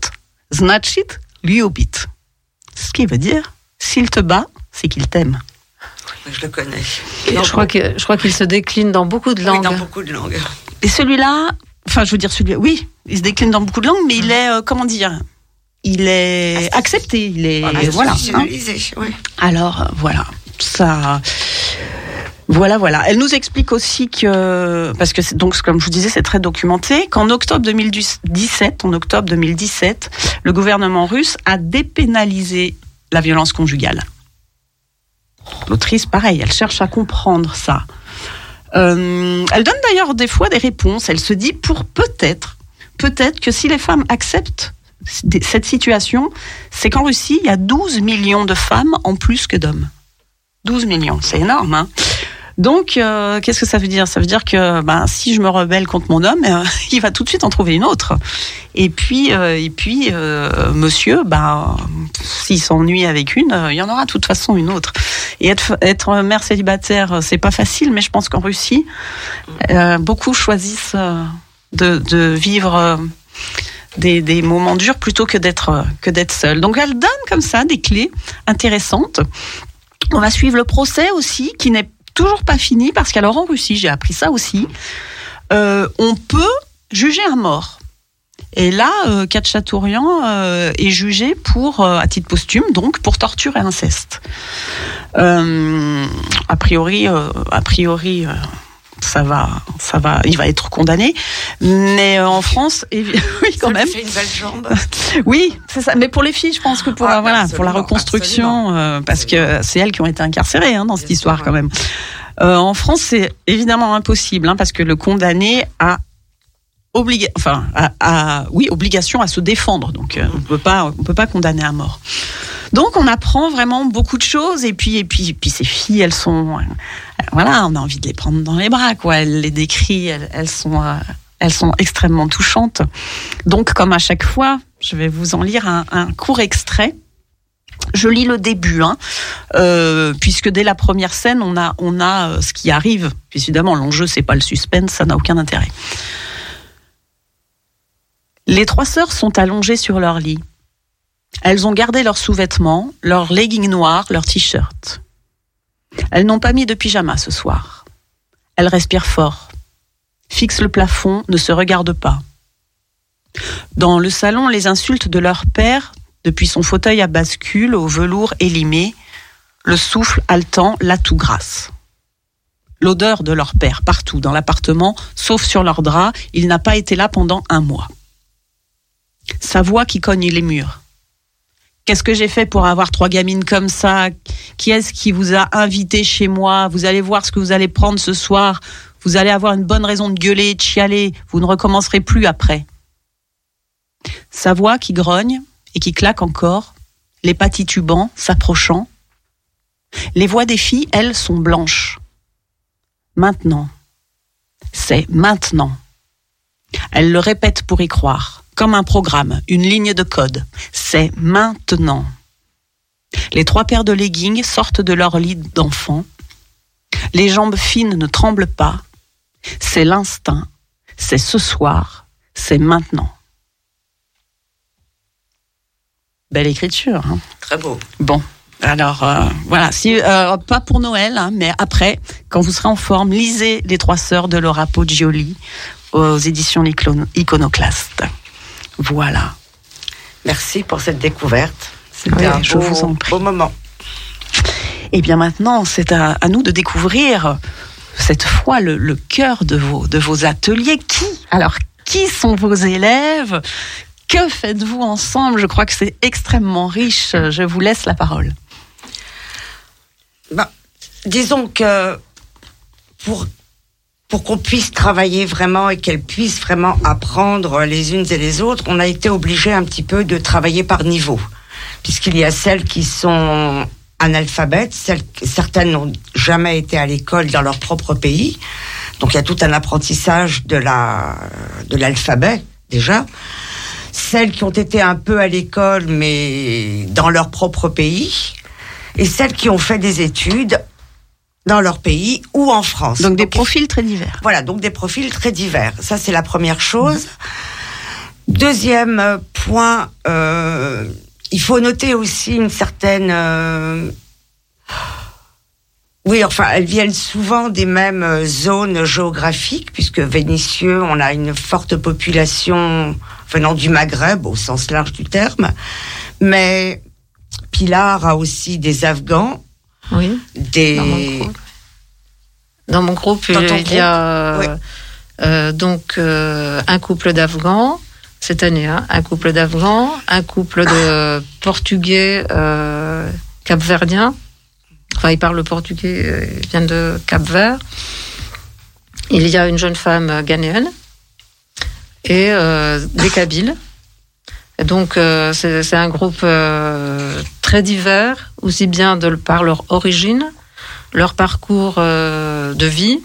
значит любит. Ce qui veut dire s'il te bat, c'est qu'il t'aime. Je le connais. je crois que je crois qu'il se décline dans beaucoup de Oui, langues. dans beaucoup de langues. Et celui-là, enfin, je veux dire celui oui, il se décline dans beaucoup de langues, mais il est, euh, comment dire, il est accepté, il est, voilà. hein. Institutionnalisé, oui. Alors, euh, voilà, ça. Voilà, voilà. Elle nous explique aussi que, parce que c'est- donc, comme je vous disais, c'est très documenté, qu'en octobre 2017, en octobre 2017, le gouvernement russe a dépénalisé la violence conjugale. L'autrice, pareil, elle cherche à comprendre ça. Euh, elle donne d'ailleurs des fois des réponses. Elle se dit pour peut-être, peut-être que si les femmes acceptent cette situation, c'est qu'en Russie, il y a 12 millions de femmes en plus que d'hommes. 12 millions, c'est énorme. Hein donc, euh, qu'est-ce que ça veut dire? Ça veut dire que ben, si je me rebelle contre mon homme, euh, *laughs* il va tout de suite en trouver une autre. Et puis, euh, et puis monsieur, ben, s'il s'ennuie avec une, il y en aura de toute façon une autre. Et être, mère célibataire, c'est pas facile, mais je pense qu'en Russie, beaucoup choisissent de, vivre des, moments durs plutôt que d'être que d'être seul. Donc, elle donne comme ça des clés intéressantes. On va suivre le procès aussi, qui n'est toujours pas fini, parce qu'alors en Russie, j'ai appris ça aussi, euh, on peut juger un mort. Et là, euh, Katchatourian euh, est jugé pour, euh, à titre posthume, donc pour torture et inceste. A priori, a priori, ça va, ça va, il va être condamné. Mais euh, en France, *laughs* oui, quand Ça même. fait une belle jambe. *laughs* Oui, c'est ça. Mais pour les filles, je pense que pour Ah, euh, voilà, pour la reconstruction, euh, parce que c'est elles qui ont été incarcérées hein, dans cette histoire quand même. Euh, en France, c'est évidemment impossible hein, parce que le condamné a obliga enfin, a- oui, obligation à se défendre. Donc, euh, on peut pas, on peut pas condamner à mort. Donc, on apprend vraiment beaucoup de choses. Et puis, et puis, puis ces filles, elles sont, euh, voilà, on a envie de les prendre dans les bras, quoi. Les décrit, elles, elles sont, euh, elles sont extrêmement touchantes. Donc, comme à chaque fois, je vais vous en lire un, court extrait. Je lis le début, hein, puisque dès la première scène, on a, on a ce qui arrive. Puis évidemment, l'enjeu, c'est pas le suspense, ça n'a aucun intérêt. Les trois sœurs sont allongées sur leur lit. Elles ont gardé leurs sous-vêtements, leurs leggings noirs, leurs t-shirts. Elles n'ont pas mis de pyjama ce soir. Elles respirent fort, fixent le plafond, ne se regardent pas. Dans le salon, les insultes de leur père, depuis son fauteuil à bascule au velours élimé, le souffle haletant, la toux grasse. L'odeur de leur père partout dans l'appartement, sauf sur leur drap, il n'a pas été là pendant un mois. Sa voix qui cogne les murs. Qu'est-ce que j'ai fait pour avoir trois gamines comme ça? Qui est-ce qui vous a invité chez moi? Vous allez voir ce que vous allez prendre ce soir. Vous allez avoir une bonne raison de gueuler, de chialer. Vous ne recommencerez plus après. Sa voix qui grogne et qui claque encore, les pas titubants, s'approchant. Les voix des filles, elles, sont blanches. Maintenant. C'est maintenant. Elles le répètent pour y croire, comme un programme, une ligne de code. C'est maintenant. Les trois paires de leggings sortent de leur lit d'enfant. Les jambes fines ne tremblent pas. C'est l'instinct. C'est ce soir. C'est maintenant. Belle écriture. Hein Très beau. bon, alors euh, voilà, si euh, pas pour Noël, hein, mais après, quand vous serez en forme, lisez Les Trois Sœurs de Laura Poggioli aux éditions Icon- Iconoclaste. Voilà. Merci pour cette découverte. C'était Oui, un je beau, vous en prie. beau moment. Et bien maintenant, c'est à, à nous de découvrir cette fois le, le cœur de vos, de vos ateliers. Qui Alors, qui sont vos élèves? Que faites-vous ensemble? Je crois que c'est extrêmement riche. Je vous laisse la parole. Bah, disons que pour, pour qu'on puisse travailler vraiment et qu'elles puissent vraiment apprendre les unes et les autres, on a été obligé un petit peu de travailler par niveau. Puisqu'il y a celles qui sont analphabètes, celles, certaines n'ont jamais été à l'école dans leur propre pays. Donc il y a tout un apprentissage de la de l'alphabet déjà. Celles qui ont été un peu à l'école mais dans leur propre pays et celles qui ont fait des études dans leur pays ou en France. Donc des il profils très divers. voilà, donc des profils très divers. Ça, c'est la première chose. Deuxième euh, point, euh, il faut noter aussi une certaine... euh, oui, enfin, elles viennent souvent des mêmes zones géographiques, puisque Vénissieux, on a une forte population venant du Maghreb, au sens large du terme. Mais Pilar a aussi des Afghans, Oui. des... Dans mon groupe, Dans mon groupe, Dans il y a euh, Oui. euh, donc euh, un couple d'Afghans cette année, hein, un couple d'Afghans, un couple de Portugais euh, capverdiens. Enfin, ils parlent le portugais, ils viennent de Cap-Vert. Il y a une jeune femme ghanéenne et euh, des Kabyles. Et donc, euh, c'est c'est un groupe euh, très divers, aussi bien par leur origine, leur parcours euh, de vie,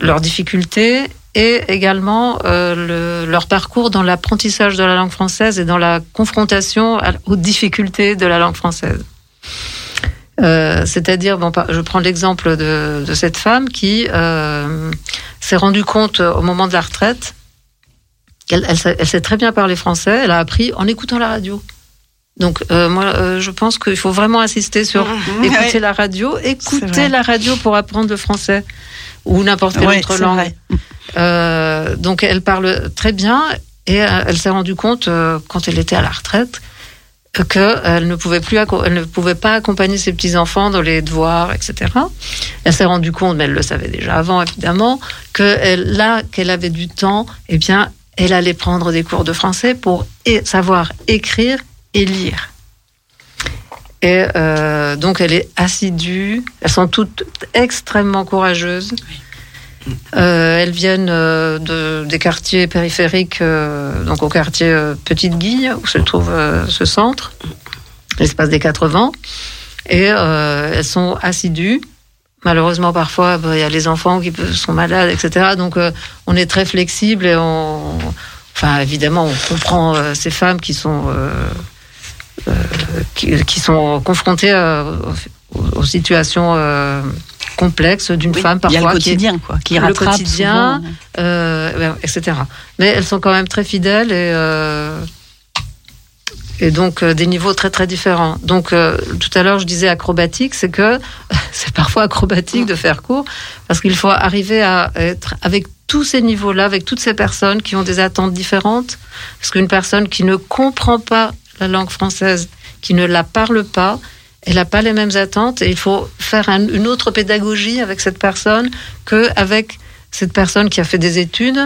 leurs difficultés et également euh, le- leur parcours dans l'apprentissage de la langue française et dans la confrontation aux difficultés de la langue française. Euh, C'est-à-dire, je prends l'exemple de, cette femme qui s'est rendue compte au moment de la retraite qu'elle elle sait très bien parler français, elle a appris en écoutant la radio. Donc, euh, moi, euh, je pense qu'il faut vraiment insister sur *laughs* écouter Ouais. la radio, écouter la radio pour apprendre le français ou n'importe quelle Ouais, autre c'est langue. vrai. Euh, donc, elle parle très bien et euh, elle s'est rendue compte euh, quand elle était à la retraite euh, qu'elle ne pouvait plus, elle ne pouvait pas accompagner ses petits enfants dans les devoirs, etc. Elle s'est rendue compte, mais elle le savait déjà avant évidemment, que elle, là qu'elle avait du temps, eh bien, elle allait prendre des cours de français pour savoir écrire et lire. Et euh, donc elle est assidue. Elles sont toutes extrêmement courageuses. Euh, elles viennent euh, de, des quartiers périphériques, euh, donc au quartier Petite Guille, où se trouve ce centre, l'espace des quatre vents. Et elles sont assidues. Malheureusement, parfois, bah, il y a les enfants qui sont malades, etc. Donc, on est très flexible et on. Enfin, évidemment, on comprend ces femmes qui sont. Euh, qui, qui sont confrontées euh, aux, aux situations euh, complexes d'une Oui, femme il y a parfois le qui est- quotidien, quoi, qui le rattrape quotidien, souvent. euh, etc. Mais elles sont quand même très fidèles et, euh, et donc euh, des niveaux très très différents. Donc tout à l'heure je disais acrobatique, c'est que *laughs* c'est parfois acrobatique de faire cours parce qu'il faut arriver à être avec tous ces niveaux-là, avec toutes ces personnes qui ont des attentes différentes. Parce qu'une personne qui ne comprend pas la langue française, qui ne la parle pas, elle n'a pas les mêmes attentes et il faut faire un- une autre pédagogie avec cette personne qu'avec cette personne qui a fait des études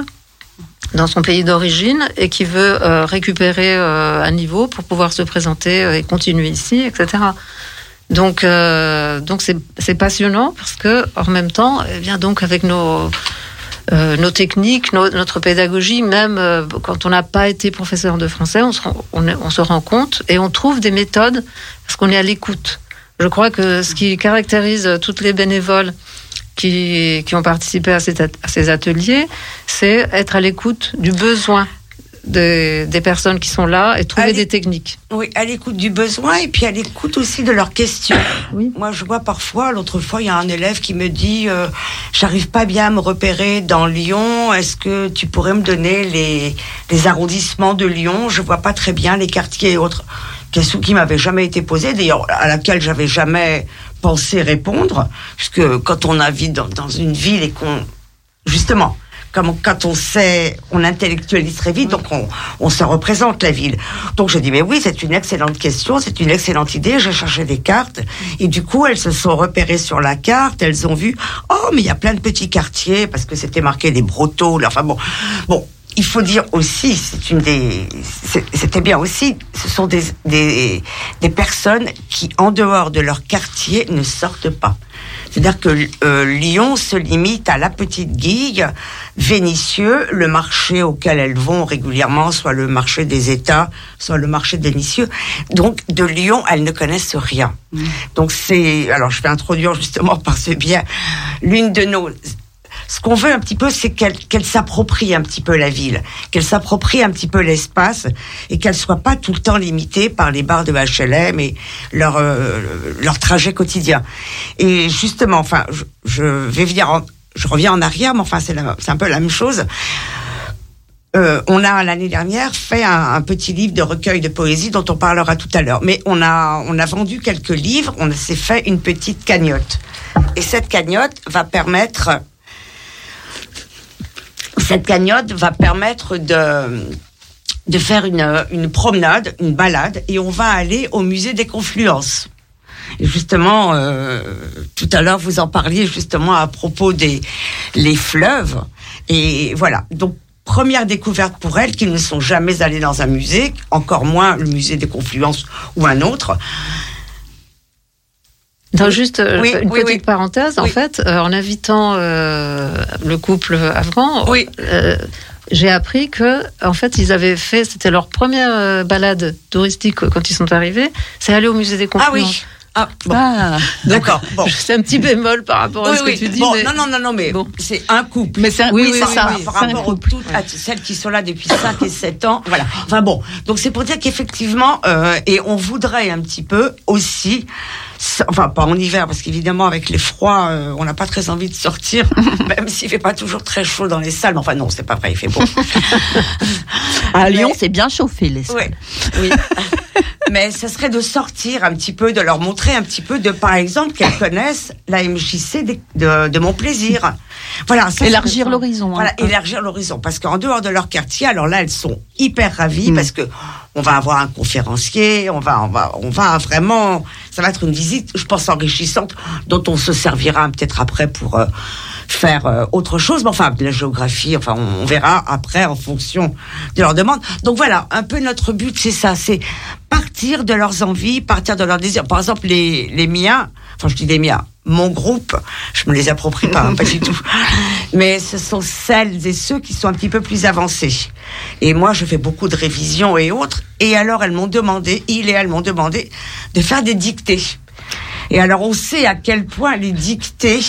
dans son pays d'origine et qui veut euh, récupérer euh, un niveau pour pouvoir se présenter euh, et continuer ici, etc. Donc, donc c'est c'est passionnant parce que en même temps, eh bien donc avec nos euh, nos techniques, notre pédagogie, même euh, quand on n'a pas été professeur de français, on se, rend, compte et on trouve des méthodes parce qu'on est à l'écoute. Je crois que ce qui caractérise toutes les bénévoles qui, qui ont participé à ces ateliers, c'est être à l'écoute du besoin des, des personnes qui sont là et trouver des techniques. Oui, à l'écoute du besoin et puis à l'écoute aussi de leurs questions. *coughs* Oui. Moi, je vois parfois, l'autre fois, il y a un élève qui me dit euh, J'arrive pas bien à me repérer dans Lyon. Est-ce que tu pourrais me donner les, les arrondissements de Lyon? Je vois pas très bien les quartiers et autres. Question qui m'avait jamais été posée, d'ailleurs, à laquelle j'avais jamais pensé répondre. Puisque quand on habite dans, dans une ville et qu'on. Justement, quand on sait, on intellectualise très vite, donc on, se représente la ville. Donc je dis, mais oui, c'est une excellente question, c'est une excellente idée. J'ai cherché des cartes et du coup, elles se sont repérées sur la carte. Elles ont vu, oh, mais il y a plein de petits quartiers parce que c'était marqué des brotteaux. Enfin bon, bon. Il faut dire aussi, c'est une des, c'était bien aussi, ce sont des, des, des personnes qui, en dehors de leur quartier, ne sortent pas. C'est-à-dire que euh, Lyon se limite à la petite guille, Vénissieux, le marché auquel elles vont régulièrement, soit le marché des États, soit le marché de Vénissieux. Donc de Lyon, elles ne connaissent rien. Donc c'est, alors je vais introduire justement par ce biais l'une de nos ce qu'on veut un petit peu, c'est qu'elle s'approprie un petit peu la ville, qu'elle s'approprie un petit peu l'espace et qu'elle soit pas tout le temps limitée par les bars de HLM et leur euh, leur trajet quotidien. Et justement, enfin, je, vais venir, en, je reviens en arrière, mais enfin c'est un peu la même chose. Euh, on a l'année dernière fait un, un petit livre de recueil de poésie dont on parlera tout à l'heure. Mais on a on a vendu quelques livres, on s'est fait une petite cagnotte. Et cette cagnotte va permettre cette cagnotte va permettre de faire une, promenade, une balade, et on va aller au musée des Confluences. Justement, euh, tout à l'heure, vous en parliez justement à propos des fleuves. Et voilà. Donc, première découverte pour elles qui ne sont jamais allées dans un musée, encore moins le musée des Confluences ou un autre. Non, juste euh, Oui, une oui, petite oui. parenthèse. En fait, euh, en invitant euh, le couple afghan, Oui. euh, j'ai appris que, en fait, ils avaient fait, c'était leur première balade touristique quand ils sont arrivés, c'est aller au musée des Ah Confluences. oui. Ah, bon. Ah, D'accord. Bon. *laughs* C'est un petit bémol par rapport à ce oui. que tu dis. Bon, mais- non, non, non, non, mais Bon. c'est un couple. mais c'est un- Oui, c'est ça. par rapport aux toutes, à celles qui sont là depuis 5 et 7 ans. Voilà. Enfin bon, donc c'est pour dire qu'effectivement, et on voudrait un petit peu aussi, enfin pas en hiver, parce qu'évidemment avec les froids, euh, on n'a pas très envie de sortir, *laughs* même s'il fait pas toujours très chaud dans les salles. Mais Enfin non, c'est pas vrai, il fait beau. *laughs* *laughs* À Lyon, c'est bien chauffé, les Oui, oui. Mais ce serait de sortir un petit peu, de leur montrer un petit peu de, par exemple, qu'elles connaissent la MJC des- de, de mon plaisir. Voilà. ça, Élargir l'horizon, Voilà, hein. élargir l'horizon. Parce qu'en dehors de leur quartier, alors là, elles sont hyper ravies Mm. parce que on va avoir un conférencier, on va, on va, on va vraiment, ça va être une visite, je pense, enrichissante, dont on se servira peut-être après pour euh, faire euh, autre chose. Mais enfin, de la géographie, enfin, on, on verra après en fonction de leurs demandes. Donc voilà, un peu notre but, c'est ça, c'est partir de leurs envies, partir de leurs désirs. Par exemple, les, les miens, enfin, je dis les miens, mon groupe, je me les approprie pas, hein, pas du tout. *laughs* Mais ce sont celles et ceux qui sont un petit peu plus avancés. Et moi, je fais beaucoup de révisions et autres. Et alors, elles m'ont demandé, il et elles m'ont demandé de faire des dictées. Et alors, on sait à quel point les dictées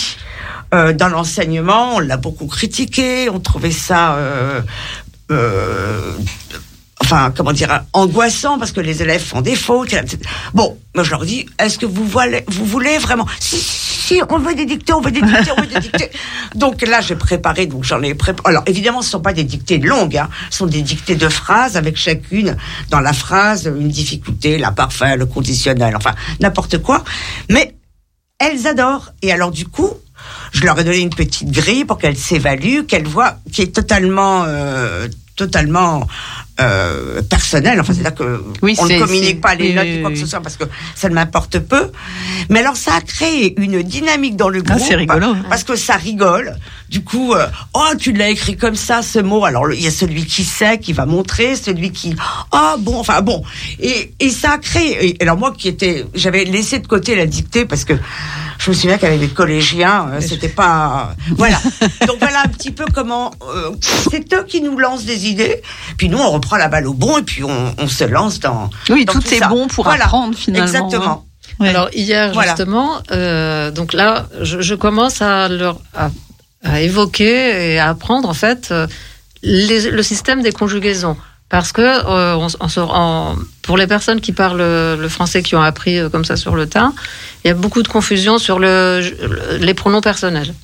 euh, dans l'enseignement, on l'a beaucoup critiqué, on trouvait ça, euh, euh, enfin, comment dire, angoissant parce que les élèves font des fautes. etc. Bon, moi je leur dis, est-ce que vous voulez, vous voulez vraiment? Si, si, on veut des dictées, on veut des dictées, on veut des *laughs* dictées. Donc là, j'ai préparé, donc j'en ai préparé. Alors évidemment, ce sont pas des dictées longues, hein, ce sont des dictées de phrases avec chacune dans la phrase une difficulté, l'imparfait, le conditionnel, enfin n'importe quoi. Mais elles adorent. Et alors du coup, je leur ai donné une petite grille pour qu'elles s'évaluent, qu'elles voient, qui est totalement, euh, totalement euh, personnelle. Enfin, c'est-à-dire que Oui, on ne communique pas les notes ou quoi que ce soit parce que ça ne m'importe peu. Mais alors, ça a créé une dynamique dans le Ah, groupe. c'est rigolo. Parce que ça rigole. Du coup, euh, oh, tu l'as écrit comme ça, ce mot. Alors, il y a celui qui sait, qui va montrer, celui qui, ah bon, enfin bon. Et, et ça a créé. Et alors moi, qui était, j'avais laissé de côté la dictée parce que je me souviens qu'avec les collégiens, euh, c'était pas, voilà. Donc voilà un petit peu comment, c'est eux qui nous lancent des idées, puis nous on reprend la balle au bon et puis on, on se lance dans. Oui, dans tout est ça. bon pour Voilà. apprendre, finalement, Exactement. Ouais. Alors hier Voilà. justement, euh, donc là, je, je commence à leur à, à évoquer et à apprendre en fait euh, les- le système des conjugaisons. Parce que euh, on, on se- en- pour les personnes qui parlent le français, qui ont appris euh, comme ça sur le tas, il y a beaucoup de confusion sur le, le- les pronoms personnels.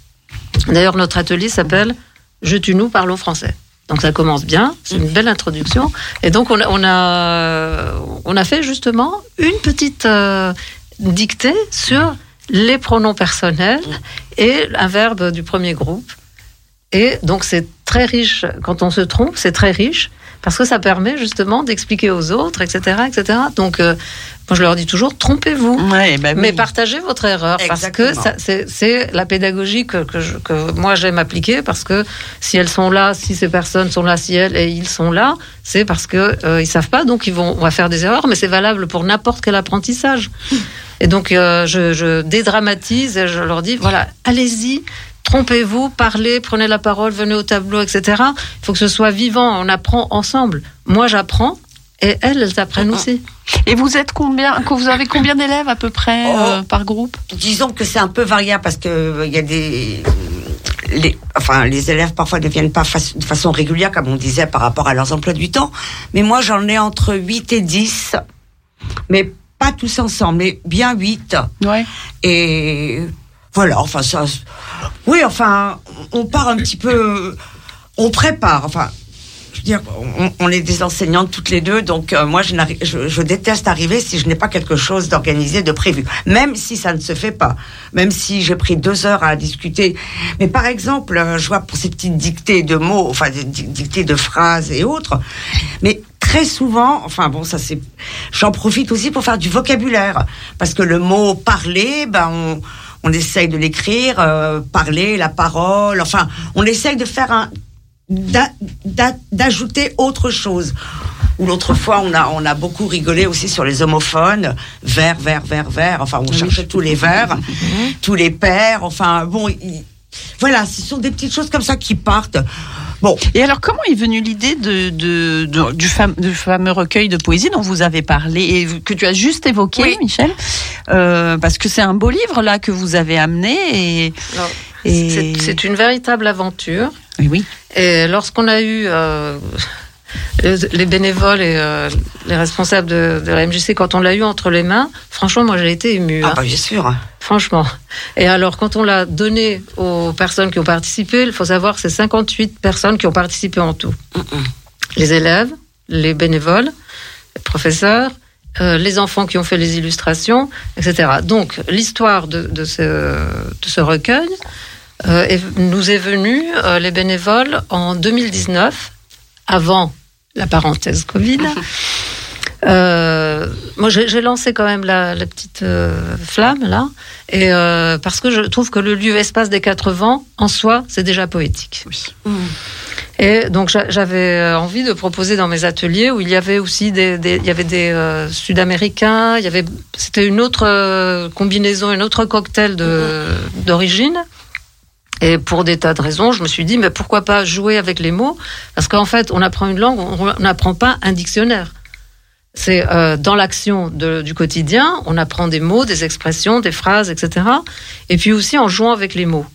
D'ailleurs, notre atelier s'appelle Je tu nous parlons français. Donc ça commence bien, c'est une belle introduction. Et donc on a, on a, on a fait justement une petite euh, dictée sur les pronoms personnels et un verbe du premier groupe. Et donc c'est très riche, quand on se trompe, c'est très riche, parce que ça permet justement d'expliquer aux autres, etc. etc. Donc euh, moi je leur dis toujours, trompez-vous. Ouais, bah oui. Mais partagez votre erreur parce que c'est c'est la pédagogie que, que, je- que moi j'aime appliquer parce que si elles sont là, si ces personnes sont là, si elles et ils sont là, c'est parce que euh, ils savent pas donc ils vont on va faire des erreurs, mais c'est valable pour n'importe quel apprentissage. Et donc euh, je, je dédramatise et je leur dis voilà allez-y. Trompez-vous, parlez, prenez la parole, venez au tableau, etc. Il faut que ce soit vivant, on apprend ensemble. Moi, j'apprends et elles, elles apprennent aussi. Et vous êtes combien Vous avez combien d'élèves à peu près Oh. euh, par groupe? Disons que c'est un peu variable parce que euh, il y a des les, enfin, les élèves parfois ne viennent pas de façon régulière, comme on disait, par rapport à leurs emplois du temps. Mais moi, j'en ai entre 8 et 10, mais pas tous ensemble, mais bien 8. Ouais. Et voilà, enfin, ça. Oui, enfin, on part un petit peu. On prépare, enfin. Je veux dire, on, est des enseignantes toutes les deux, donc euh, moi je, déteste arriver si je n'ai pas quelque chose d'organisé, de prévu. Même si ça ne se fait pas, même si j'ai pris deux heures à discuter. Mais par exemple, euh, je vois pour ces petites dictées de mots, enfin dictées de phrases et autres, mais très souvent, enfin bon, ça c'est, j'en profite aussi pour faire du vocabulaire, parce que le mot parler, ben on, on essaye de l'écrire, euh, parler, la parole, enfin, on essaye de faire un, d'a- d'a- d'ajouter autre chose. Ou l'autre fois, on a, on a beaucoup rigolé aussi sur les homophones, vers, vers, vers, vers. Enfin, on cherchait tous les vers, *laughs* tous les pères. Enfin, bon, il- voilà, ce sont des petites choses comme ça qui partent. Bon, Et alors, comment est venue l'idée de, de- de- du, fam- du fameux recueil de poésie dont vous avez parlé et que tu as juste évoqué, Oui. Michel Euh, Parce que c'est un beau livre là que vous avez amené et, et- C'est une véritable aventure. Oui, oui. Et lorsqu'on a eu euh, les les bénévoles et euh, les responsables de, de la MJC, quand on l'a eu entre les mains, franchement, moi j'ai été émue. ah hein. bah, bien sûr. Franchement. Et alors, quand on l'a donné aux personnes qui ont participé, il faut savoir que c'est 58 personnes qui ont participé en tout. Les élèves, les bénévoles, les professeurs, euh, les enfants qui ont fait les illustrations, etc. Donc, l'histoire de, de ce, de ce recueil euh, est- nous est venue, les bénévoles, en 2019, avant la parenthèse Covid. *laughs* Euh, moi, j'ai lancé quand même la, la petite euh, flamme là, et euh, parce que je trouve que le lieu espace des quatre vents en soi, c'est déjà poétique. Et donc j'a- j'avais envie de proposer dans mes ateliers où il y avait aussi des, des- il y avait des Sud-Américains, il y avait, c'était une autre combinaison, un autre cocktail de d'origine. Et pour des tas de raisons, je me suis dit, mais pourquoi pas jouer avec les mots? Parce qu'en fait, on apprend une langue, on n'apprend pas un dictionnaire. C'est euh, dans l'action du quotidien, on apprend des mots, des expressions, des phrases, etc. Et puis aussi en jouant avec les mots.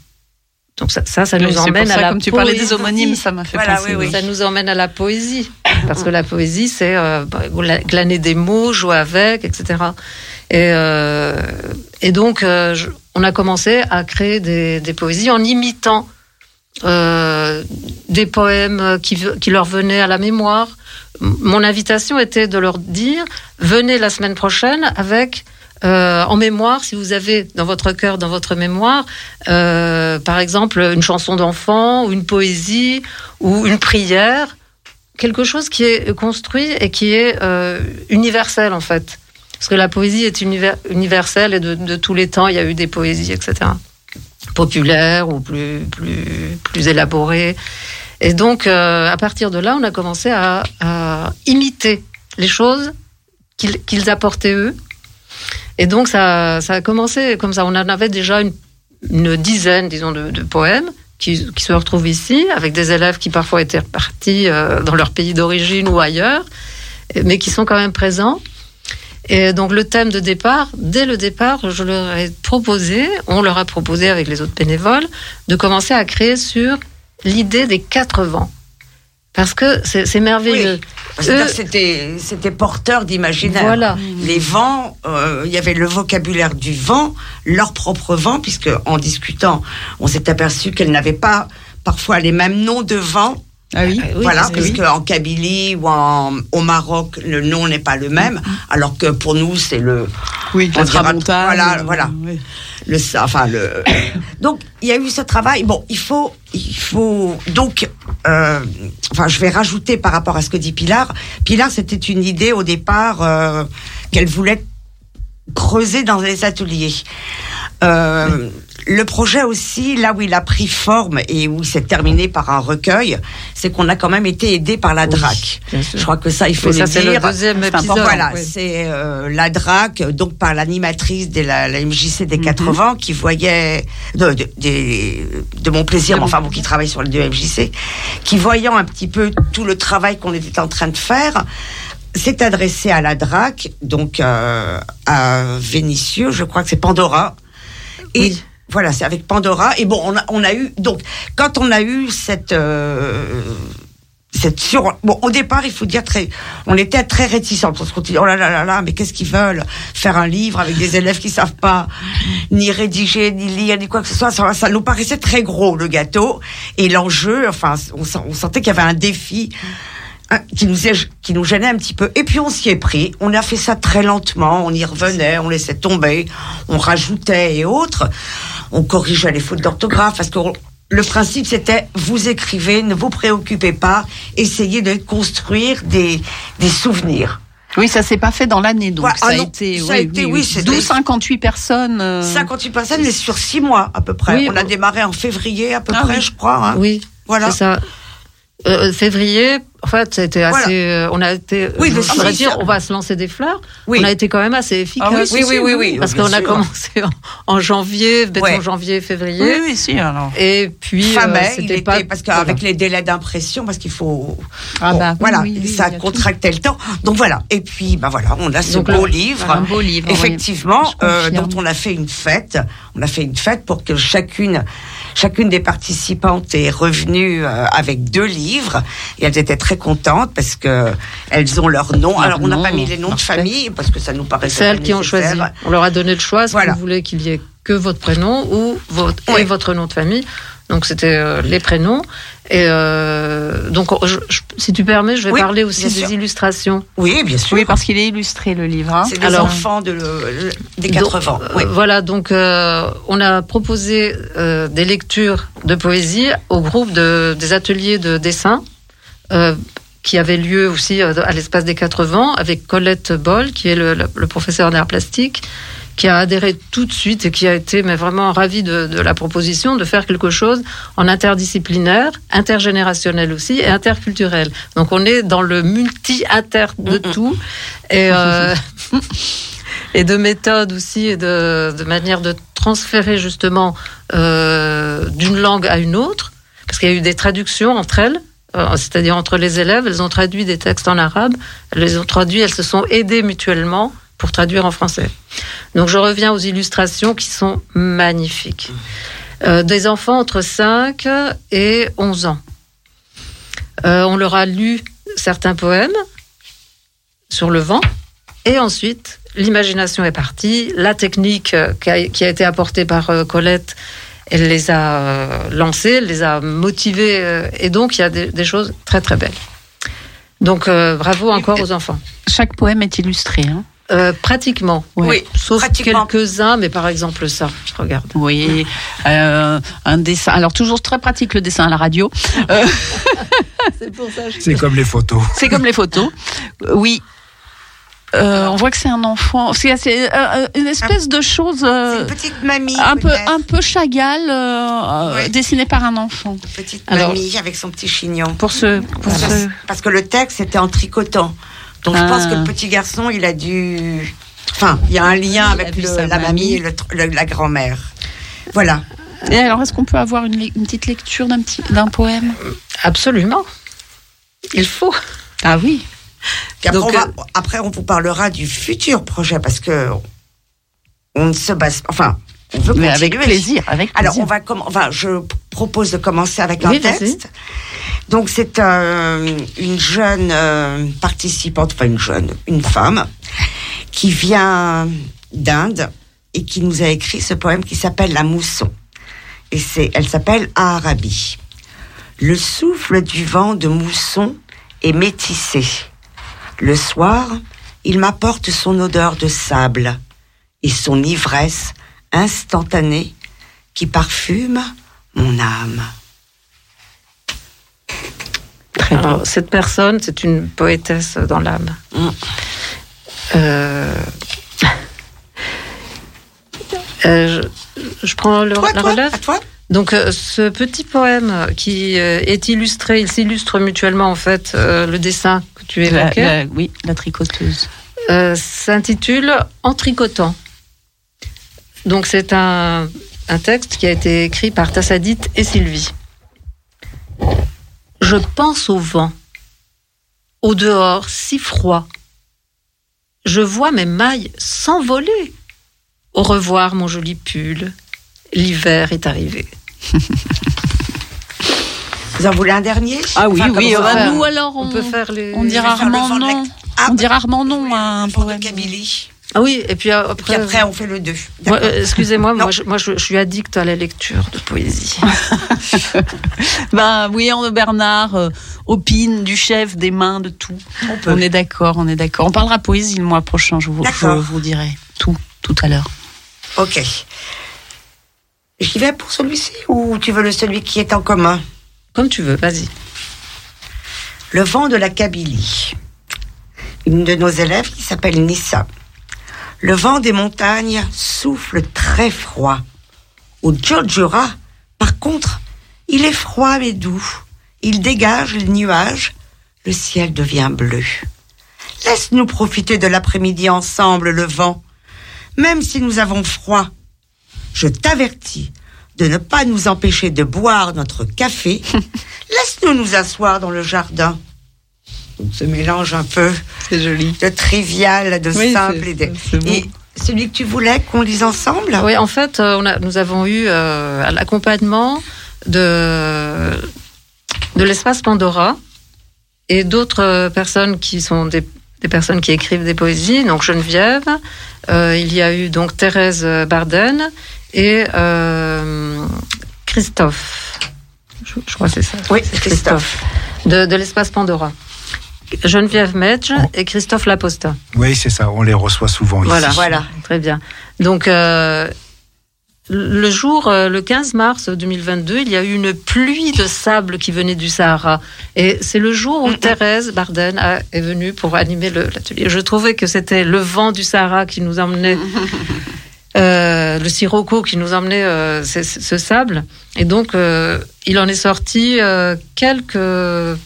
Donc ça, ça, ça Oui, nous emmène ça, à la comme tu parlais des poésie. homonymes, ça m'a fait Voilà, penser. oui, oui. Ça nous emmène à la poésie. *coughs* Parce que la poésie, c'est euh, bah, gla- glaner des mots, jouer avec, etc. Et, euh, et donc, euh, je- on a commencé à créer des, des poésies en imitant euh, des poèmes qui, qui leur venaient à la mémoire. Mon invitation était de leur dire venez la semaine prochaine avec euh, en mémoire, si vous avez dans votre cœur, dans votre mémoire, euh, par exemple, une chanson d'enfant, ou une poésie, ou une prière, quelque chose qui est construit et qui est euh, universel en fait. Parce que la poésie est univer- universelle et de, tous les temps, il y a eu des poésies, etc. Populaires ou plus, plus, plus élaborées. Et donc, euh, à partir de là, on a commencé à, imiter les choses qu'ils apportaient eux. Et donc, ça, ça a commencé comme ça. On en avait déjà une, dizaine, disons, de, poèmes qui, qui se retrouvent ici, avec des élèves qui parfois étaient repartis euh, dans leur pays d'origine ou ailleurs, mais qui sont quand même présents. Et donc le thème de départ, dès le départ, je leur ai proposé, on leur a proposé avec les autres bénévoles, de commencer à créer sur l'idée des quatre vents. Parce que c'est merveilleux. C'était, c'était porteur d'imaginaire. Voilà. Les vents, euh, il y avait le vocabulaire du vent, leur propre vent, puisque en discutant, on s'est aperçu qu'elles n'avaient pas parfois les mêmes noms de vent. Ah oui. Oui, voilà, parce que puisque en Kabylie ou en, au Maroc, le nom n'est pas le même, alors que pour nous, c'est le, Oui, On dira- voilà, euh, voilà. oui. le enfin le *coughs* donc il y a eu ce travail bon il faut il faut donc euh, enfin je vais rajouter par rapport à ce que dit Pilar Pilar c'était une idée au départ euh, qu'elle voulait creuser dans les ateliers Euh, le projet aussi, là où il a pris forme et où il s'est terminé par un recueil, c'est qu'on a quand même été aidé par la DRAC. Je crois que ça, il faut le ça, c'est dire. le deuxième épisode. Voilà, oui. c'est euh, la DRAC, donc par l'animatrice de la, la MJC des 80, qui voyait, de, de, de mon plaisir, mais enfin bon, qui travaille sur les deux MJC, qui voyant un petit peu tout le travail qu'on était en train de faire, s'est adressé à la DRAC, donc euh, à Vénitieux, je crois que c'est Pandora, et Oui. Voilà, c'est avec Pandora. Et bon, on a, on a eu donc quand on a eu cette euh, cette sur bon au départ il faut dire très on était très réticents parce qu'on dit oh là là là là mais qu'est-ce qu'ils veulent? Faire un livre avec des élèves qui savent pas ni rédiger ni lire ni quoi que ce soit. Ça, ça nous paraissait très gros le gâteau. Et l'enjeu enfin on, on sentait qu'il y avait un défi qui nous, est- qui nous gênait un petit peu. Et puis on s'y est pris. On a fait ça très lentement. On y revenait, on laissait tomber, on rajoutait et autres. On corrigeait les fautes d'orthographe parce que on- le principe c'était vous écrivez, ne vous préoccupez pas, essayez de construire des, des souvenirs. Oui, ça s'est pas fait dans l'année, donc Ouais, ça, ah a non, été, ça a été, oui, 12, 58 personnes. euh, 58 personnes, mais sur six mois à peu près. On a on- démarré en février à peu Ah près, je crois. hein. Oui, Voilà. c'est ça. Euh, février, en fait, c'était assez. Voilà. euh, on a été. Oui, je voudrais dire, ça- on va se lancer des fleurs. Oui. On a été quand même assez efficace. Ah oui, si, Oui, si, oui, oui, oui. Parce qu'on a commencé en, en janvier, mettons Ouais. janvier, février. Oui, oui, si, alors. Et puis, Fin euh, mai, était, pas. parce qu'avec les délais d'impression, parce qu'il faut. Ah Bon, bah voilà, ça a tout. contractait le temps. Donc voilà. Et puis, bah voilà, on a ce Donc, beau livre. Un beau livre. Effectivement, euh, dont on a fait une fête. On a fait une fête pour que chacune, chacune des participantes est revenue euh, avec deux livres. Et elles étaient très contentes parce que elles ont leur nom. Alors, on n'a pas mis les noms de famille parce que ça nous paraissait C'est elles pas qui ont choisi. On leur a donné le choix. Est-ce Voilà. vous voulez qu'il y ait que votre prénom ou votre, Oui. et votre nom de famille Donc, c'était euh, les prénoms. Et euh, donc, je- je- si tu permets, je vais Oui, parler aussi des sûr. illustrations. Oui, bien sûr. Oui, parce qu'il est illustré, le livre. hein. C'est des Alors- enfants de le- des Donc, 80. euh, oui. Voilà, donc euh, on a proposé euh, des lectures de poésie au groupe de, des ateliers de dessin euh, qui avaient lieu aussi euh, à l'espace des quatre vents avec Colette Boll, qui est le, le- le professeur d'art plastique, qui a adhéré tout de suite et qui a été mais vraiment ravi de, de la proposition de faire quelque chose en interdisciplinaire, intergénérationnel aussi et interculturel. Donc on est dans le multi-inter de tout. Et euh, *laughs* et de méthode aussi et de, de manière de transférer justement euh, d'une langue à une autre. Parce qu'il y a eu des traductions entre elles euh, c'est-à-dire entre les élèves, elles ont traduit des textes en arabe, elles les ont traduits, elles se sont aidées mutuellement pour traduire en français. Donc je reviens aux illustrations qui sont magnifiques. Euh, des enfants entre 5 et 11 ans. Euh, on leur a lu certains poèmes sur le vent et ensuite l'imagination est partie, la technique euh, qui a, qui a été apportée par Colette, elle les a lancées, elle les a motivés et donc il y a des, des choses très très belles. Donc euh, bravo encore aux enfants. Chaque poème est illustré. Hein. Euh, pratiquement. Oui, sauf pratiquement. quelques-uns, mais par exemple ça, regarde. Oui, euh, un dessin. Alors toujours très pratique le dessin à la radio. Euh, *laughs* C'est pour ça. C'est comme les photos. c'est comme les photos. Oui. Euh, on voit que c'est un enfant. C'est c'est, euh, une espèce de chose C'est euh, une petite mamie. un peu un peu Chagall Ouais. dessinée par un enfant. petite Alors- mamie avec son petit chignon. Pour ce, pour Parce ce- que- Parce que le texte était en tricotant. Donc je Ah. pense que le petit garçon, il a dû. Enfin, il y a un lien Il avec le- la mamie mamie. et le tr- le- la grand-mère. Voilà. Et alors, est-ce qu'on peut avoir une, une petite lecture d'un petit d'un poème? Absolument. Il faut. Ah oui. Après, Donc, on va- euh, après, on vous parlera du futur projet parce que on ne se base. Enfin, on veut Mais continuer. avec plaisir, avec plaisir. Alors, on va comm- enfin, je propose de commencer avec Oui, un vas-y. Donc, c'est euh, une jeune euh, participante, enfin une jeune, une femme, qui vient d'Inde et qui nous a écrit ce poème qui s'appelle La mousson. Et c'est, elle s'appelle Arabi. Le souffle du vent de mousson est métissé. Le soir, il m'apporte son odeur de sable et son ivresse instantanée qui parfume mon âme. Très. Alors, cette personne, c'est une poétesse dans l'âme. Mm. Euh, *laughs* euh, je, je prends le- Toi, la toi, relève. à toi Donc, euh, ce petit poème qui euh, est illustré, il s'illustre mutuellement en fait euh, le dessin que tu évoquais. la- oui, la tricoteuse. euh, s'intitule En tricotant. Donc c'est un, un texte qui a été écrit par Tassadite et Sylvie. Je pense au vent, au dehors si froid. Je vois mes mailles s'envoler. Au revoir mon joli pull l'hiver est arrivé. *laughs* Vous en voulez un dernier? Ah oui, Enfin, oui, nous alors On on, peut faire les. on le rarement non. Ah, on dira rarement non à un vent de poème. Ah oui, et puis euh, Et puis après. après, on fait le 2. moi, euh, Excusez-moi, moi, je, moi je, je suis addict à la lecture de poésie. *laughs* Ben oui, on Bernard euh, opine du chef, des mains, de tout. On peut. On est d'accord, on est d'accord. On parlera poésie le mois prochain, je vous, je vous dirai tout, tout à l'heure. Ok. J'y vais pour celui-ci ou tu veux le celui qui est en commun? Comme tu veux, vas-y. Le vent de la Kabylie. Une de nos élèves qui s'appelle Nissa. Le vent des montagnes souffle très froid. Au Jojura, par contre, il est froid mais doux. Il dégage les nuages. Le ciel devient bleu. Laisse-nous profiter de l'après-midi ensemble, le vent. Même si nous avons froid, je t'avertis de ne pas nous empêcher de boire notre café. *laughs* Laisse-nous nous asseoir dans le jardin. Ce mélange un peu C'est joli. de trivial, de Oui, simple et de... Et celui que tu voulais qu'on lise ensemble? Oui, en fait, euh, on a, nous avons eu euh, l'accompagnement de, de l'espace Pandora et d'autres personnes qui sont des, des personnes qui écrivent des poésies. Donc Geneviève, euh, il y a eu donc Thérèse Barden et euh, Christophe. Je, je crois que c'est ça. Oui, c'est Christophe. De, de l'espace Pandora. Geneviève Medge et Christophe Laposta. Oui, c'est ça. On les reçoit souvent Voilà, ici. Voilà. Très bien. Donc, euh, le jour, euh, le 15 mars 2022, il y a eu une pluie de sable qui venait du Sahara. Et c'est le jour où Thérèse Barden a- est venue pour animer l'atelier. Je trouvais que c'était le vent du Sahara qui nous emmenait, *laughs* euh, le sirocco qui nous emmenait euh, ce, ce sable. Et donc, euh, il en est sorti euh, quelques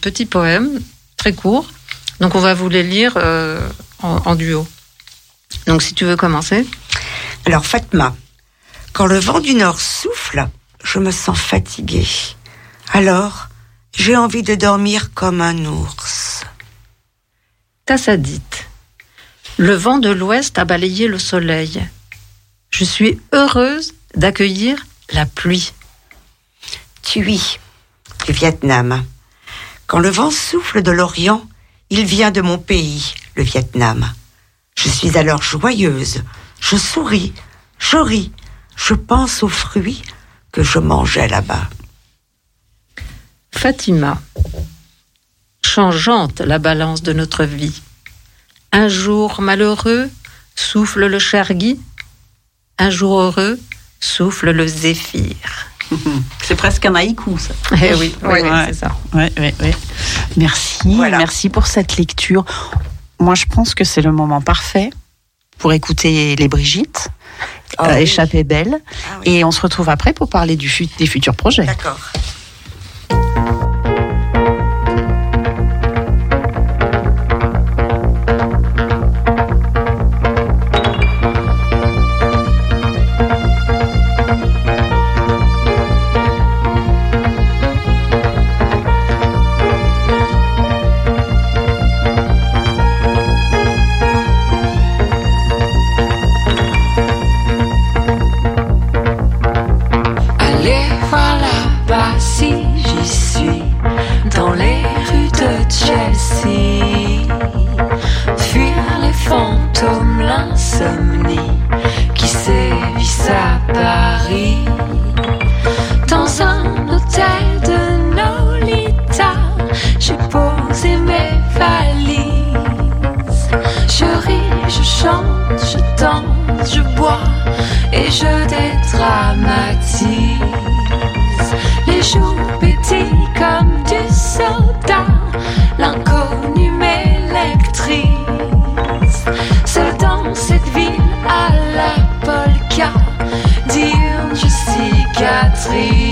petits poèmes très courts. Donc, on va vous les lire euh, en- en duo. Donc, si tu veux commencer. Alors, Fatma, quand le vent du nord souffle, je me sens fatiguée. Alors, j'ai envie de dormir comme un ours. Tassadite. Le vent de l'ouest a balayé le soleil. Je suis heureuse d'accueillir la pluie. Tui, du Vietnam. Quand le vent souffle de l'Orient, il vient de mon pays, le Vietnam. Je suis alors joyeuse, je souris, je ris, je pense aux fruits que je mangeais là-bas. Fatima. Changeante la balance de notre vie. Un jour malheureux souffle le chargui. Un jour heureux souffle le zéphyr. *laughs* C'est presque un haïku, ça. Eh oui, oui, Ouais. c'est ça. Ouais. Merci, Voilà. merci pour cette lecture. Moi, je pense que c'est le moment parfait pour écouter les Brigitte, euh, oui. Échappée belle. Ah oui. Et on se retrouve après pour parler du fut- des futurs projets. D'accord. À Paris. Dans un hôtel de Nolita, j'ai posé mes valises. Je ris, je chante, je danse, je bois et je dédramatise. Les jours pétillent comme du soda, body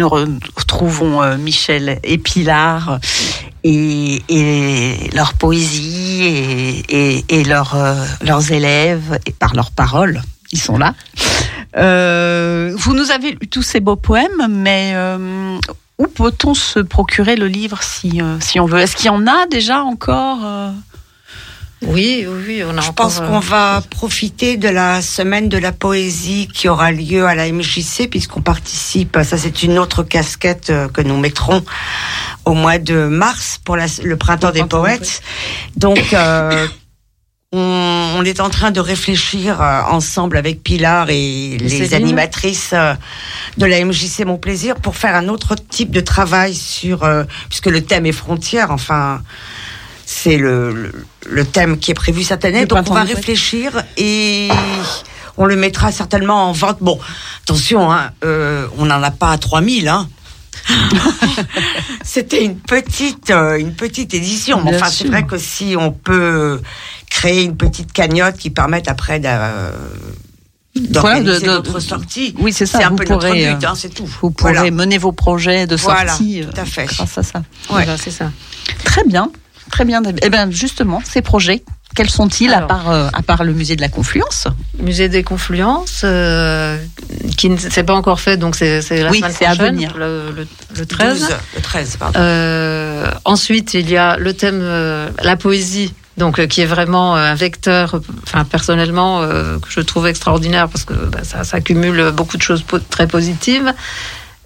nous retrouvons euh, Michel et Pilar et, leur poésie et, et, euh, leurs élèves et par leurs paroles. Ils sont là. Euh, vous nous avez lu tous ces beaux poèmes, mais où peut-on se procurer le livre si, si on veut? Est-ce qu'il y en a déjà encore Oui, oui, oui, on a Je encore, pense euh, qu'on va profiter de la semaine de la poésie qui aura lieu à la MJC puisqu'on participe. Ça, c'est une autre casquette euh, que nous mettrons au mois de mars pour la- le printemps des printemps, poètes. Donc, euh, *coughs* on, on est en train de réfléchir ensemble avec Pilar et les animatrices de la MJC Mon Plaisir pour faire un autre type de travail sur, euh, puisque le thème est frontière, enfin, c'est le, le, le thème qui est prévu cette année. Le Donc on va réfléchir et on le mettra certainement en vente. Bon, attention, hein, euh, on n'en a pas à 3000, hein. *laughs* C'était une petite, euh, une petite édition. Mais Bien enfin, c'est vrai que si on peut créer une petite cagnotte qui permette après d'organiser Voilà, notre sortie, Oui, c'est ça. c'est un vous peu pourrez, notre but, euh, hein, c'est tout. Vous pourrez Voilà. mener vos projets de Voilà, sortie tout à euh, fait. grâce à ça. Ouais. Voilà, c'est ça. Très bien, très bien. David. Eh bien, justement, ces projets, quels sont-ils à part, euh, à part le musée de la Confluence Musée des Confluences, euh, qui ne s'est pas encore fait, donc c'est c'est la Oui, semaine à venir. le, le- le 13. 12, le 13, pardon. Euh, ensuite, il y a le thème euh, la poésie, donc euh, qui est vraiment un vecteur, enfin personnellement euh, que je trouve extraordinaire parce que bah, ça, ça cumule beaucoup de choses po- très positives.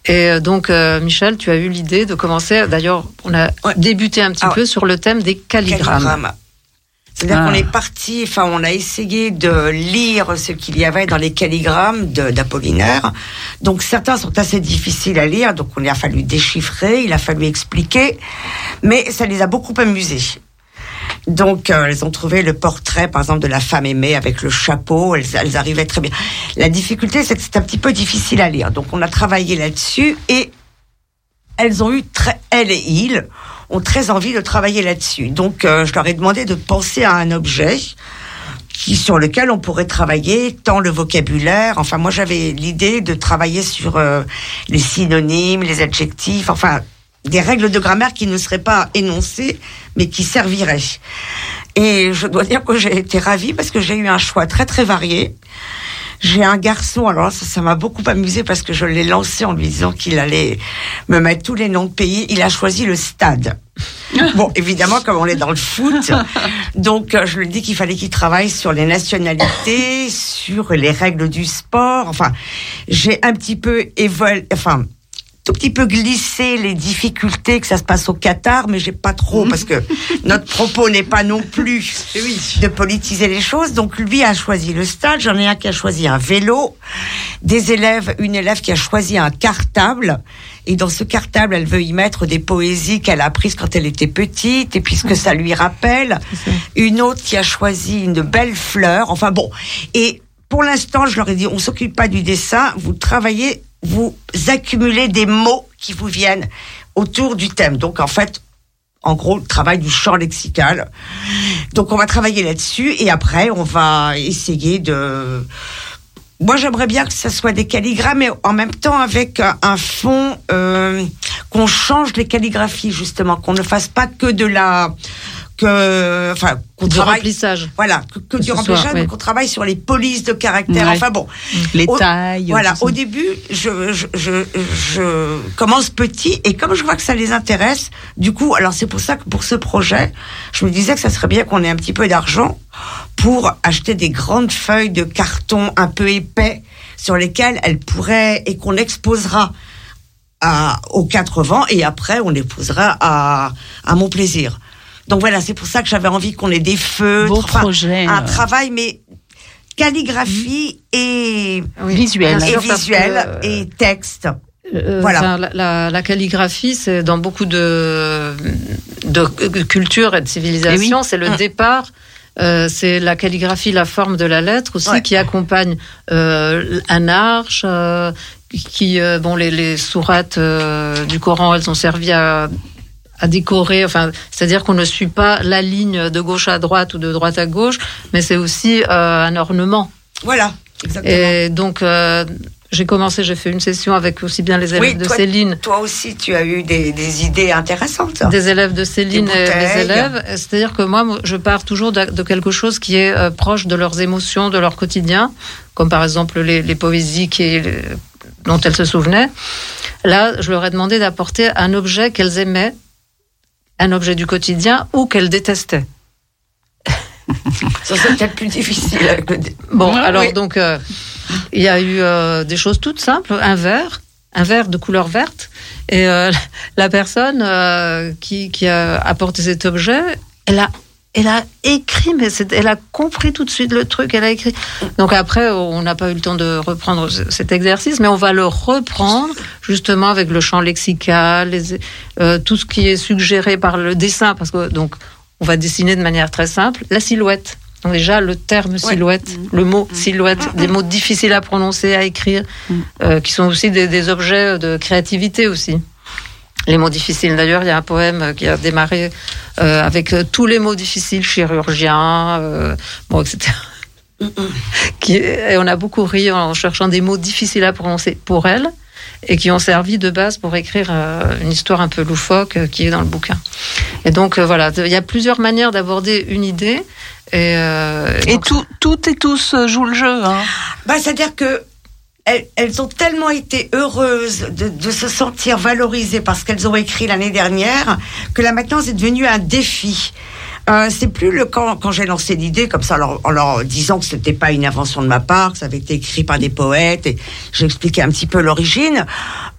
Et euh, donc, euh, Michel, tu as eu l'idée de commencer. D'ailleurs, on a Ouais. débuté un petit Ah peu sur le thème des calligrammes. calligramme. C'est-à-dire Ah. qu'on est parti, enfin, on a essayé de lire ce qu'il y avait dans les calligrammes d'Apollinaire. Donc certains sont assez difficiles à lire, donc on a fallu déchiffrer, il a fallu expliquer, mais ça les a beaucoup amusés. Donc, euh, elles ont trouvé le portrait, par exemple, de la femme aimée avec le chapeau. Elles, arrivaient très bien. La difficulté, c'est que c'est un petit peu difficile à lire. Donc, on a travaillé là-dessus et elles ont eu très, elles et ils ont très envie de travailler là-dessus. Donc, euh, je leur ai demandé de penser à un objet qui, sur lequel on pourrait travailler tant le vocabulaire. Enfin, moi, j'avais l'idée de travailler sur euh, les synonymes, les adjectifs, enfin, des règles de grammaire qui ne seraient pas énoncées, mais qui serviraient. Et je dois dire que j'ai été ravie parce que j'ai eu un choix très, très varié. J'ai un garçon, alors ça m'a beaucoup amusé parce que je l'ai lancé en lui disant qu'il allait me mettre tous les noms de pays. Il a choisi le stade. *laughs* Bon, évidemment, comme on est dans le foot, *laughs* donc euh, je lui dis qu'il fallait qu'il travaille sur les nationalités, sur les règles du sport. Enfin, j'ai un petit peu évolué, enfin, tout petit peu glissé les difficultés que ça se passe au Qatar, mais j'ai pas trop parce que *laughs* notre propos n'est pas non plus de politiser les choses. Donc lui a choisi le stade, j'en ai un qui a choisi un vélo, des élèves, une élève qui a choisi un cartable. Et dans ce cartable, elle veut y mettre des poésies qu'elle a apprises quand elle était petite, et puisque ça lui rappelle. Une autre qui a choisi une belle fleur. Enfin bon. Et pour l'instant, je leur ai dit, on s'occupe pas du dessin, vous travaillez, vous accumulez des mots qui vous viennent autour du thème. Donc en fait, en gros, le travail du champ lexical. Donc on va travailler là-dessus et après on va essayer de. Moi, j'aimerais bien que ça soit des calligrammes, mais en même temps avec un, fond euh, qu'on change les calligraphies justement, qu'on ne fasse pas que de la que enfin qu'on travaille remplissage. voilà que, que Que du ce remplissage, soit, mais ouais. qu'on travaille sur les polices de caractère. Ouais. Enfin bon, Les Au- tailles. voilà, au début, je, je, je, je commence petit et comme je vois que ça les intéresse, du coup, alors c'est pour ça que pour ce projet, je me disais que ça serait bien qu'on ait un petit peu d'argent pour acheter des grandes feuilles de carton un peu épais sur lesquelles elles pourraient et qu'on exposera à, aux quatre vents et après on les posera à, à mon plaisir. Donc voilà, c'est pour ça que j'avais envie qu'on ait des feutres, Beau enfin, projet, un euh. travail mais calligraphie et Oui, Visuel. et visuel que, euh, et texte. Euh, Voilà. enfin, la, la- la calligraphie, c'est dans beaucoup de, de cultures et de civilisations, c'est le Mm. départ. euh, c'est la calligraphie, la forme de la lettre aussi Ouais. qui accompagne euh, un arche. euh, qui euh, bon les, les sourates euh, du Coran, elles ont servi à à décorer, enfin, c'est-à-dire qu'on ne suit pas la ligne de gauche à droite ou de droite à gauche, mais c'est aussi euh, un ornement. Voilà. Exactement. Et donc, euh, j'ai commencé, j'ai fait une session avec aussi bien les élèves Oui, de toi- Céline Toi aussi, tu as eu des, des idées intéressantes. des élèves de Céline Des et des élèves. C'est-à-dire que moi, je pars toujours de, de quelque chose qui est euh, proche de leurs émotions, de leur quotidien, comme par exemple les, les poésies qui, dont elles se souvenaient. Là, je leur ai demandé d'apporter un objet qu'elles aimaient, un objet du quotidien ou qu'elles détestaient. *laughs* Ça, c'est peut-être plus difficile. avec le dé- Bon, alors oui. donc, euh, il y a eu euh, des choses toutes simples, un verre, un verre de couleur verte, et euh, *laughs* la personne euh, qui, qui a apporté cet objet, elle a, elle a écrit, mais elle a compris tout de suite le truc, elle a écrit. Donc après, on n'a pas eu le temps de reprendre ce- cet exercice, mais on va le reprendre justement avec le champ lexical, les- euh, tout ce qui est suggéré par le dessin, parce que donc on va dessiner de manière très simple la silhouette. Donc déjà le terme silhouette, le mot silhouette, des mots difficiles à prononcer, à écrire, euh, qui sont aussi des, des objets de créativité aussi. Les mots difficiles. D'ailleurs, il y a un poème qui a démarré euh, avec euh, tous les mots difficiles, chirurgien, euh, bon, etc. Qui, et on a beaucoup ri en cherchant des mots difficiles à prononcer pour elle et qui ont servi de base pour écrire euh, une histoire un peu loufoque euh, qui est dans le bouquin. Et donc euh, voilà, il y a plusieurs manières d'aborder une idée. Et, euh, Et donc, tout, toutes et tous jouent le jeu. Hein. Bah, c'est-à-dire que elles, elles ont tellement été heureuses de, de se sentir valorisées parce qu'elles ont écrit l'année dernière que là maintenant c'est devenu un défi. Euh, c'est plus le quand, quand j'ai lancé l'idée comme ça en leur, en leur disant que c'était pas une invention de ma part, que ça avait été écrit par des poètes et j'ai expliqué un petit peu l'origine.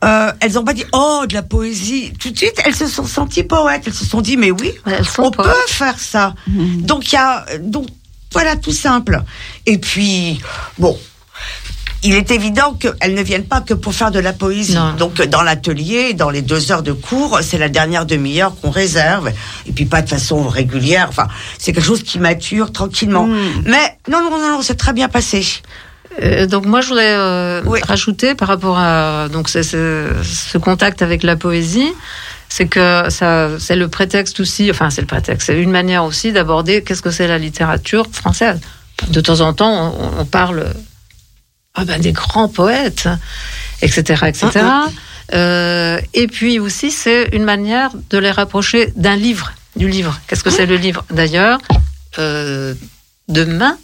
Euh, elles ont pas dit oh de la poésie. Tout de suite elles se sont senties poètes. Elles se sont dit mais oui on poètes. peut faire ça. Donc il y a donc voilà tout simple. Et puis bon, il est évident qu'elles ne viennent pas que pour faire de la poésie. Non. Donc dans l'atelier, dans les deux heures de cours, c'est la dernière demi-heure qu'on réserve. Et puis pas de façon régulière. Enfin, c'est quelque chose qui mature tranquillement. Mais non, non, non, non, c'est très bien passé. Euh, donc moi je voudrais euh, Oui. rajouter par rapport à donc ce contact avec la poésie, c'est que ça c'est le prétexte aussi, enfin c'est le prétexte, c'est une manière aussi d'aborder qu'est-ce que c'est la littérature française. De temps en temps on, on parle ah ben, des grands poètes, etc., etc. Euh, et puis aussi c'est une manière de les rapprocher d'un livre, du livre. Qu'est-ce que c'est le livre D'ailleurs, euh, demain,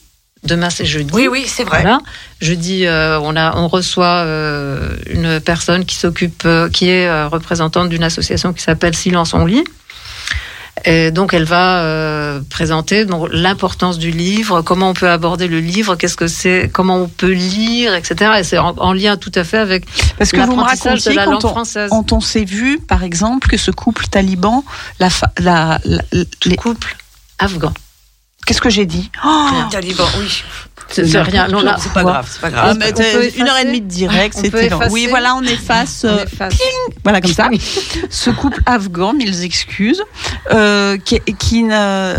demain c'est jeudi. Oui, oui, c'est vrai. Voilà. Jeudi, euh, on, a, on reçoit euh, une personne qui s'occupe, euh, qui est représentante d'une association qui s'appelle Silence on lit. Et donc, elle va euh, présenter donc, l'importance du livre, comment on peut aborder le livre, qu'est-ce que c'est, comment on peut lire, etc. Et c'est en, en lien tout à fait avec Parce que vous me l'apprentissage de la langue quand on, française. quand on s'est vu, par exemple, que ce couple taliban, la, fa- la, la- les- couple afghan. qu'est-ce que j'ai dit? Oh Taliban, oui. C'est rien. Non, là, c'est pas grave, c'est pas Ah, grave. mais on peut t'es- une heure et demie de direct, On peut c'était. Oui, voilà, on efface. On euh. Voilà, comme ça. *laughs* Ce couple afghan, mille excuses, euh, qui, qui euh,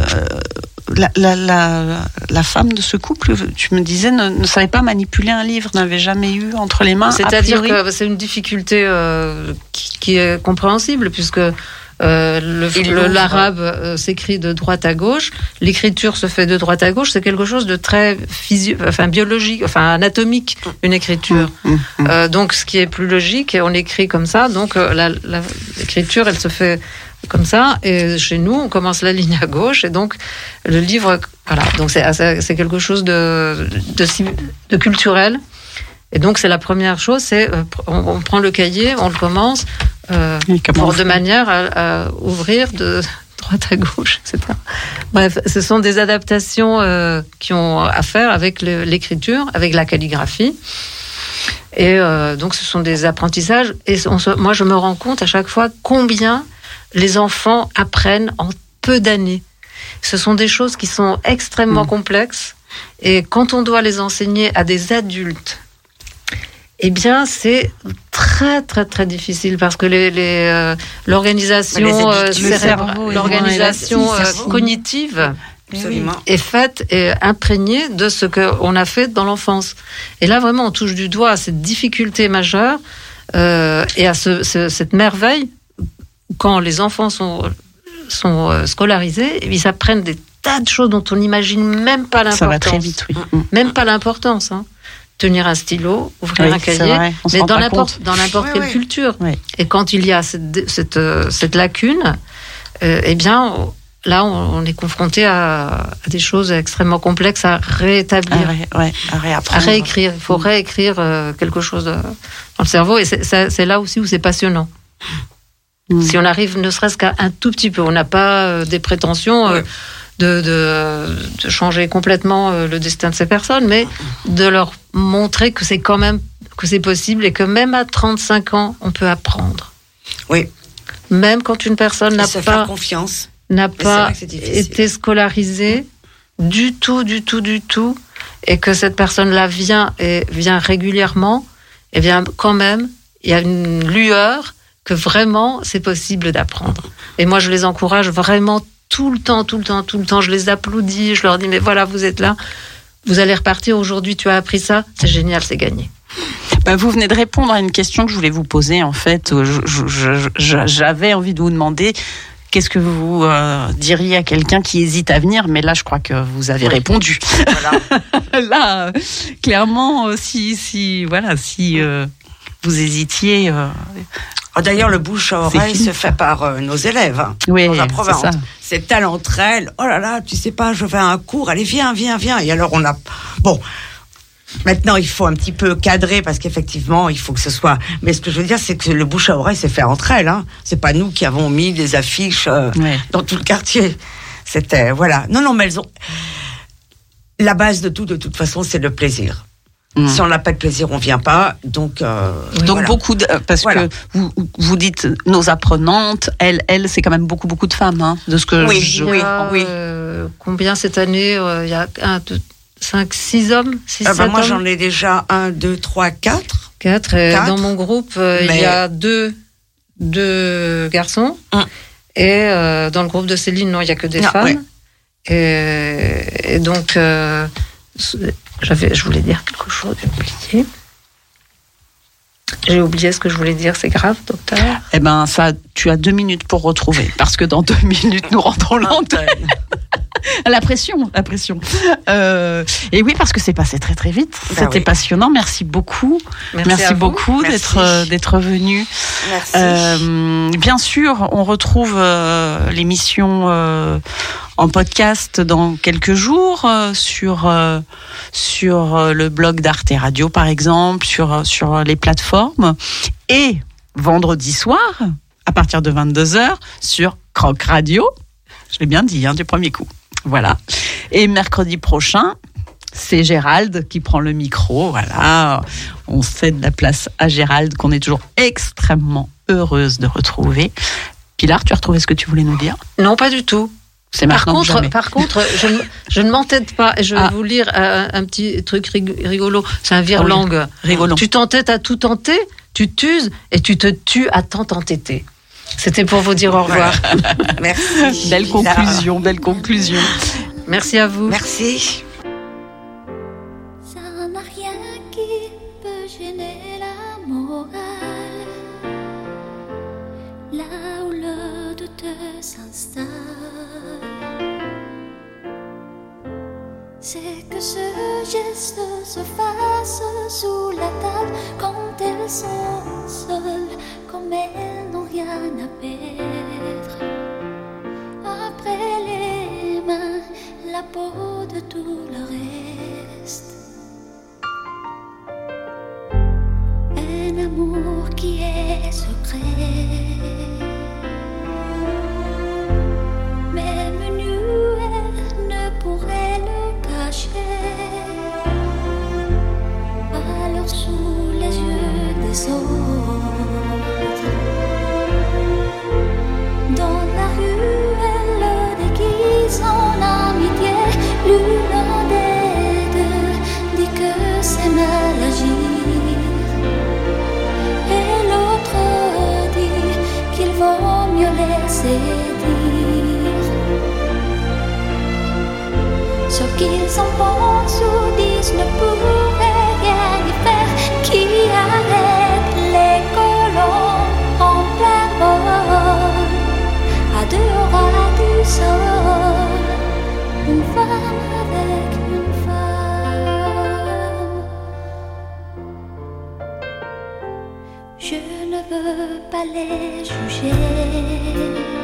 la, la, la, la femme de ce couple, tu me disais, ne, ne savait pas manipuler un livre, n'avait jamais eu entre les mains. a C'est-à-dire que c'est une difficulté euh, qui, qui est compréhensible puisque euh, l'arabe euh, s'écrit de droite à gauche, l'écriture se fait de droite à gauche, c'est quelque chose de très physio, enfin biologique, enfin anatomique, une écriture. Mmh, mmh. Euh, donc ce qui est plus logique, on écrit comme ça, donc l'écriture elle se fait comme ça, et chez nous on commence la ligne à gauche, et donc le livre, voilà, donc c'est c'est quelque chose de, de, si- de culturel. Et donc c'est la première chose, c'est on, on prend le cahier, on le commence, euh, pour de manière à, à ouvrir de *laughs* droite à gauche, etc. Bref, ce sont des adaptations euh, qui ont à faire avec l'écriture, avec la calligraphie. Et euh, donc, ce sont des apprentissages. Et on se- moi, je me rends compte à chaque fois combien les enfants apprennent en peu d'années. Ce sont des choses qui sont extrêmement complexes. Et quand on doit les enseigner à des adultes, eh bien, c'est très, très, très difficile parce que les, les, euh, l'organisation les euh, habitudes, le cérébrale- cerveau est l'organisation euh, cognitive Absolument. est faite et imprégnée de ce qu'on a fait dans l'enfance. Et là, vraiment, on touche du doigt à cette difficulté majeure euh, et à ce- ce- cette merveille quand les enfants sont, sont scolarisés, ils apprennent des tas de choses dont on n'imagine même pas l'importance. Ça va très vite, oui. Même pas l'importance. hein. Tenir un stylo, ouvrir Oui, un cahier, mais dans n'importe Ouais, quelle ouais. culture. Et quand il y a cette cette, euh, cette lacune, euh, eh bien là on, on est confronté à, à des choses extrêmement complexes à À, rétablir. ré- ouais, à réécrire. Il faut Mm. réécrire euh, quelque chose euh, dans le cerveau. Et c'est- là aussi où c'est passionnant. Mm. Si on arrive ne serait-ce qu'à un tout petit peu, on n'a pas des prétentions euh. De, de, de changer complètement euh, le destin de ces personnes, mais de leur montrer que c'est quand même que c'est possible et que même à 35 ans, on peut apprendre. Oui. Même quand une personne n'a pas confiance. n'a pas été scolarisé du tout, du tout, du tout, et que cette personne-là vient et vient régulièrement, et bien quand même, il y a une lueur que vraiment c'est possible d'apprendre. Et moi, je les encourage vraiment tout le temps, tout le temps, tout le temps. Je les applaudis, je leur dis mais voilà, vous êtes là, vous allez repartir aujourd'hui. Tu as appris ça, c'est génial, c'est gagné. Bah, vous venez de répondre à une question que je voulais vous poser. En fait, Euh, j'avais envie de vous demander qu'est-ce que vous euh, diriez à quelqu'un qui hésite à venir, mais là, je crois que vous avez répondu. Voilà. *laughs* là, euh, clairement, si, si, voilà, si euh, vous hésitiez, Oh, D'ailleurs, le bouche à oreille se fait par euh, nos élèves. hein, oui, dans la province. C'est tel entre elles. Oh là là, tu sais pas, je vais à un cours. Allez, viens, viens, viens. Et alors, on a. Bon. Maintenant, il faut un petit peu cadrer parce qu'effectivement, il faut que ce soit. Mais ce que je veux dire, c'est que le bouche à oreille, c'est fait entre elles. Hein. C'est pas nous qui avons mis des affiches euh, Ouais. dans tout le quartier. C'était voilà. Non, non, mais elles ont. La base de tout, de toute façon, c'est le plaisir. Mm. Si on n'a pas de plaisir, on vient pas. Donc. euh, Donc voilà. beaucoup de, euh, parce Voilà. que vous, vous dites nos apprenantes, elles, elles, c'est quand même beaucoup beaucoup de femmes, hein, de ce que Oui, je y a, oui. euh, combien cette année euh, Il y a 1, 2, 5, 6 hommes 6, Ah bah, moi, j'en ai déjà un, deux, trois, quatre. Quatre. Et Quatre. Dans mon groupe, euh, il Mais- y a deux, deux garçons. Un. Et euh, dans le groupe de Céline, non, il n'y a que des Non, femmes. ouais. Et, et donc, euh, j'avais, je voulais dire quelque chose, j'ai oublié. J'ai oublié ce que je voulais dire, c'est grave, docteur. Eh ben ça, tu as deux minutes pour retrouver, parce que dans deux *laughs* minutes nous rentrons l'antenne. *laughs* La pression, la pression. Euh, et oui, parce que c'est passé très très vite. Bah C'était oui. passionnant. Merci beaucoup. Merci, beaucoup d'être euh, d'être venu. Merci. Euh, bien sûr, on retrouve euh, l'émission en podcast dans quelques jours euh, sur euh, sur le blog d'Arte Radio par exemple, sur sur les plateformes et vendredi soir à partir de 22h sur Croc Radio. Je l'ai bien dit hein, du premier coup. Voilà. Et mercredi prochain, c'est Gérald qui prend le micro. Voilà. On cède la place à Gérald, qu'on est toujours extrêmement heureuse de retrouver. Pilar, tu as retrouvé ce que tu voulais nous dire? Non, pas du tout. C'est Par contre, par contre, je, ne- je ne m'entête pas. Je vais Ah. vous lire un, un petit truc rig- rigolo. C'est un virlangue. Rigolo. Tu t'entêtes à tout tenter, tu t'uses et tu te tues à tant t'entêter. C'était pour vous dire au revoir. *laughs* Merci. Belle conclusion, belle conclusion. Merci à vous. Merci. Ça n'a rien qui peut gêner la morale. Là où le doute s'installe, c'est que ce geste se fasse sous la table quand elles sont seules, comme elles n'ont rien à perdre. Après les mains, la peau de tout le reste. Un amour qui est secret. Même nu, elle ne pourrait le cacher. Alors sous les yeux des autres. séduire. Ce qu'ils en pensent ou disent ne pourrait rien y faire. Qui arrête les colons en plein vol à deux ras du sol? Une femme avec une femme. Je ne veux pas les juger. Thank you.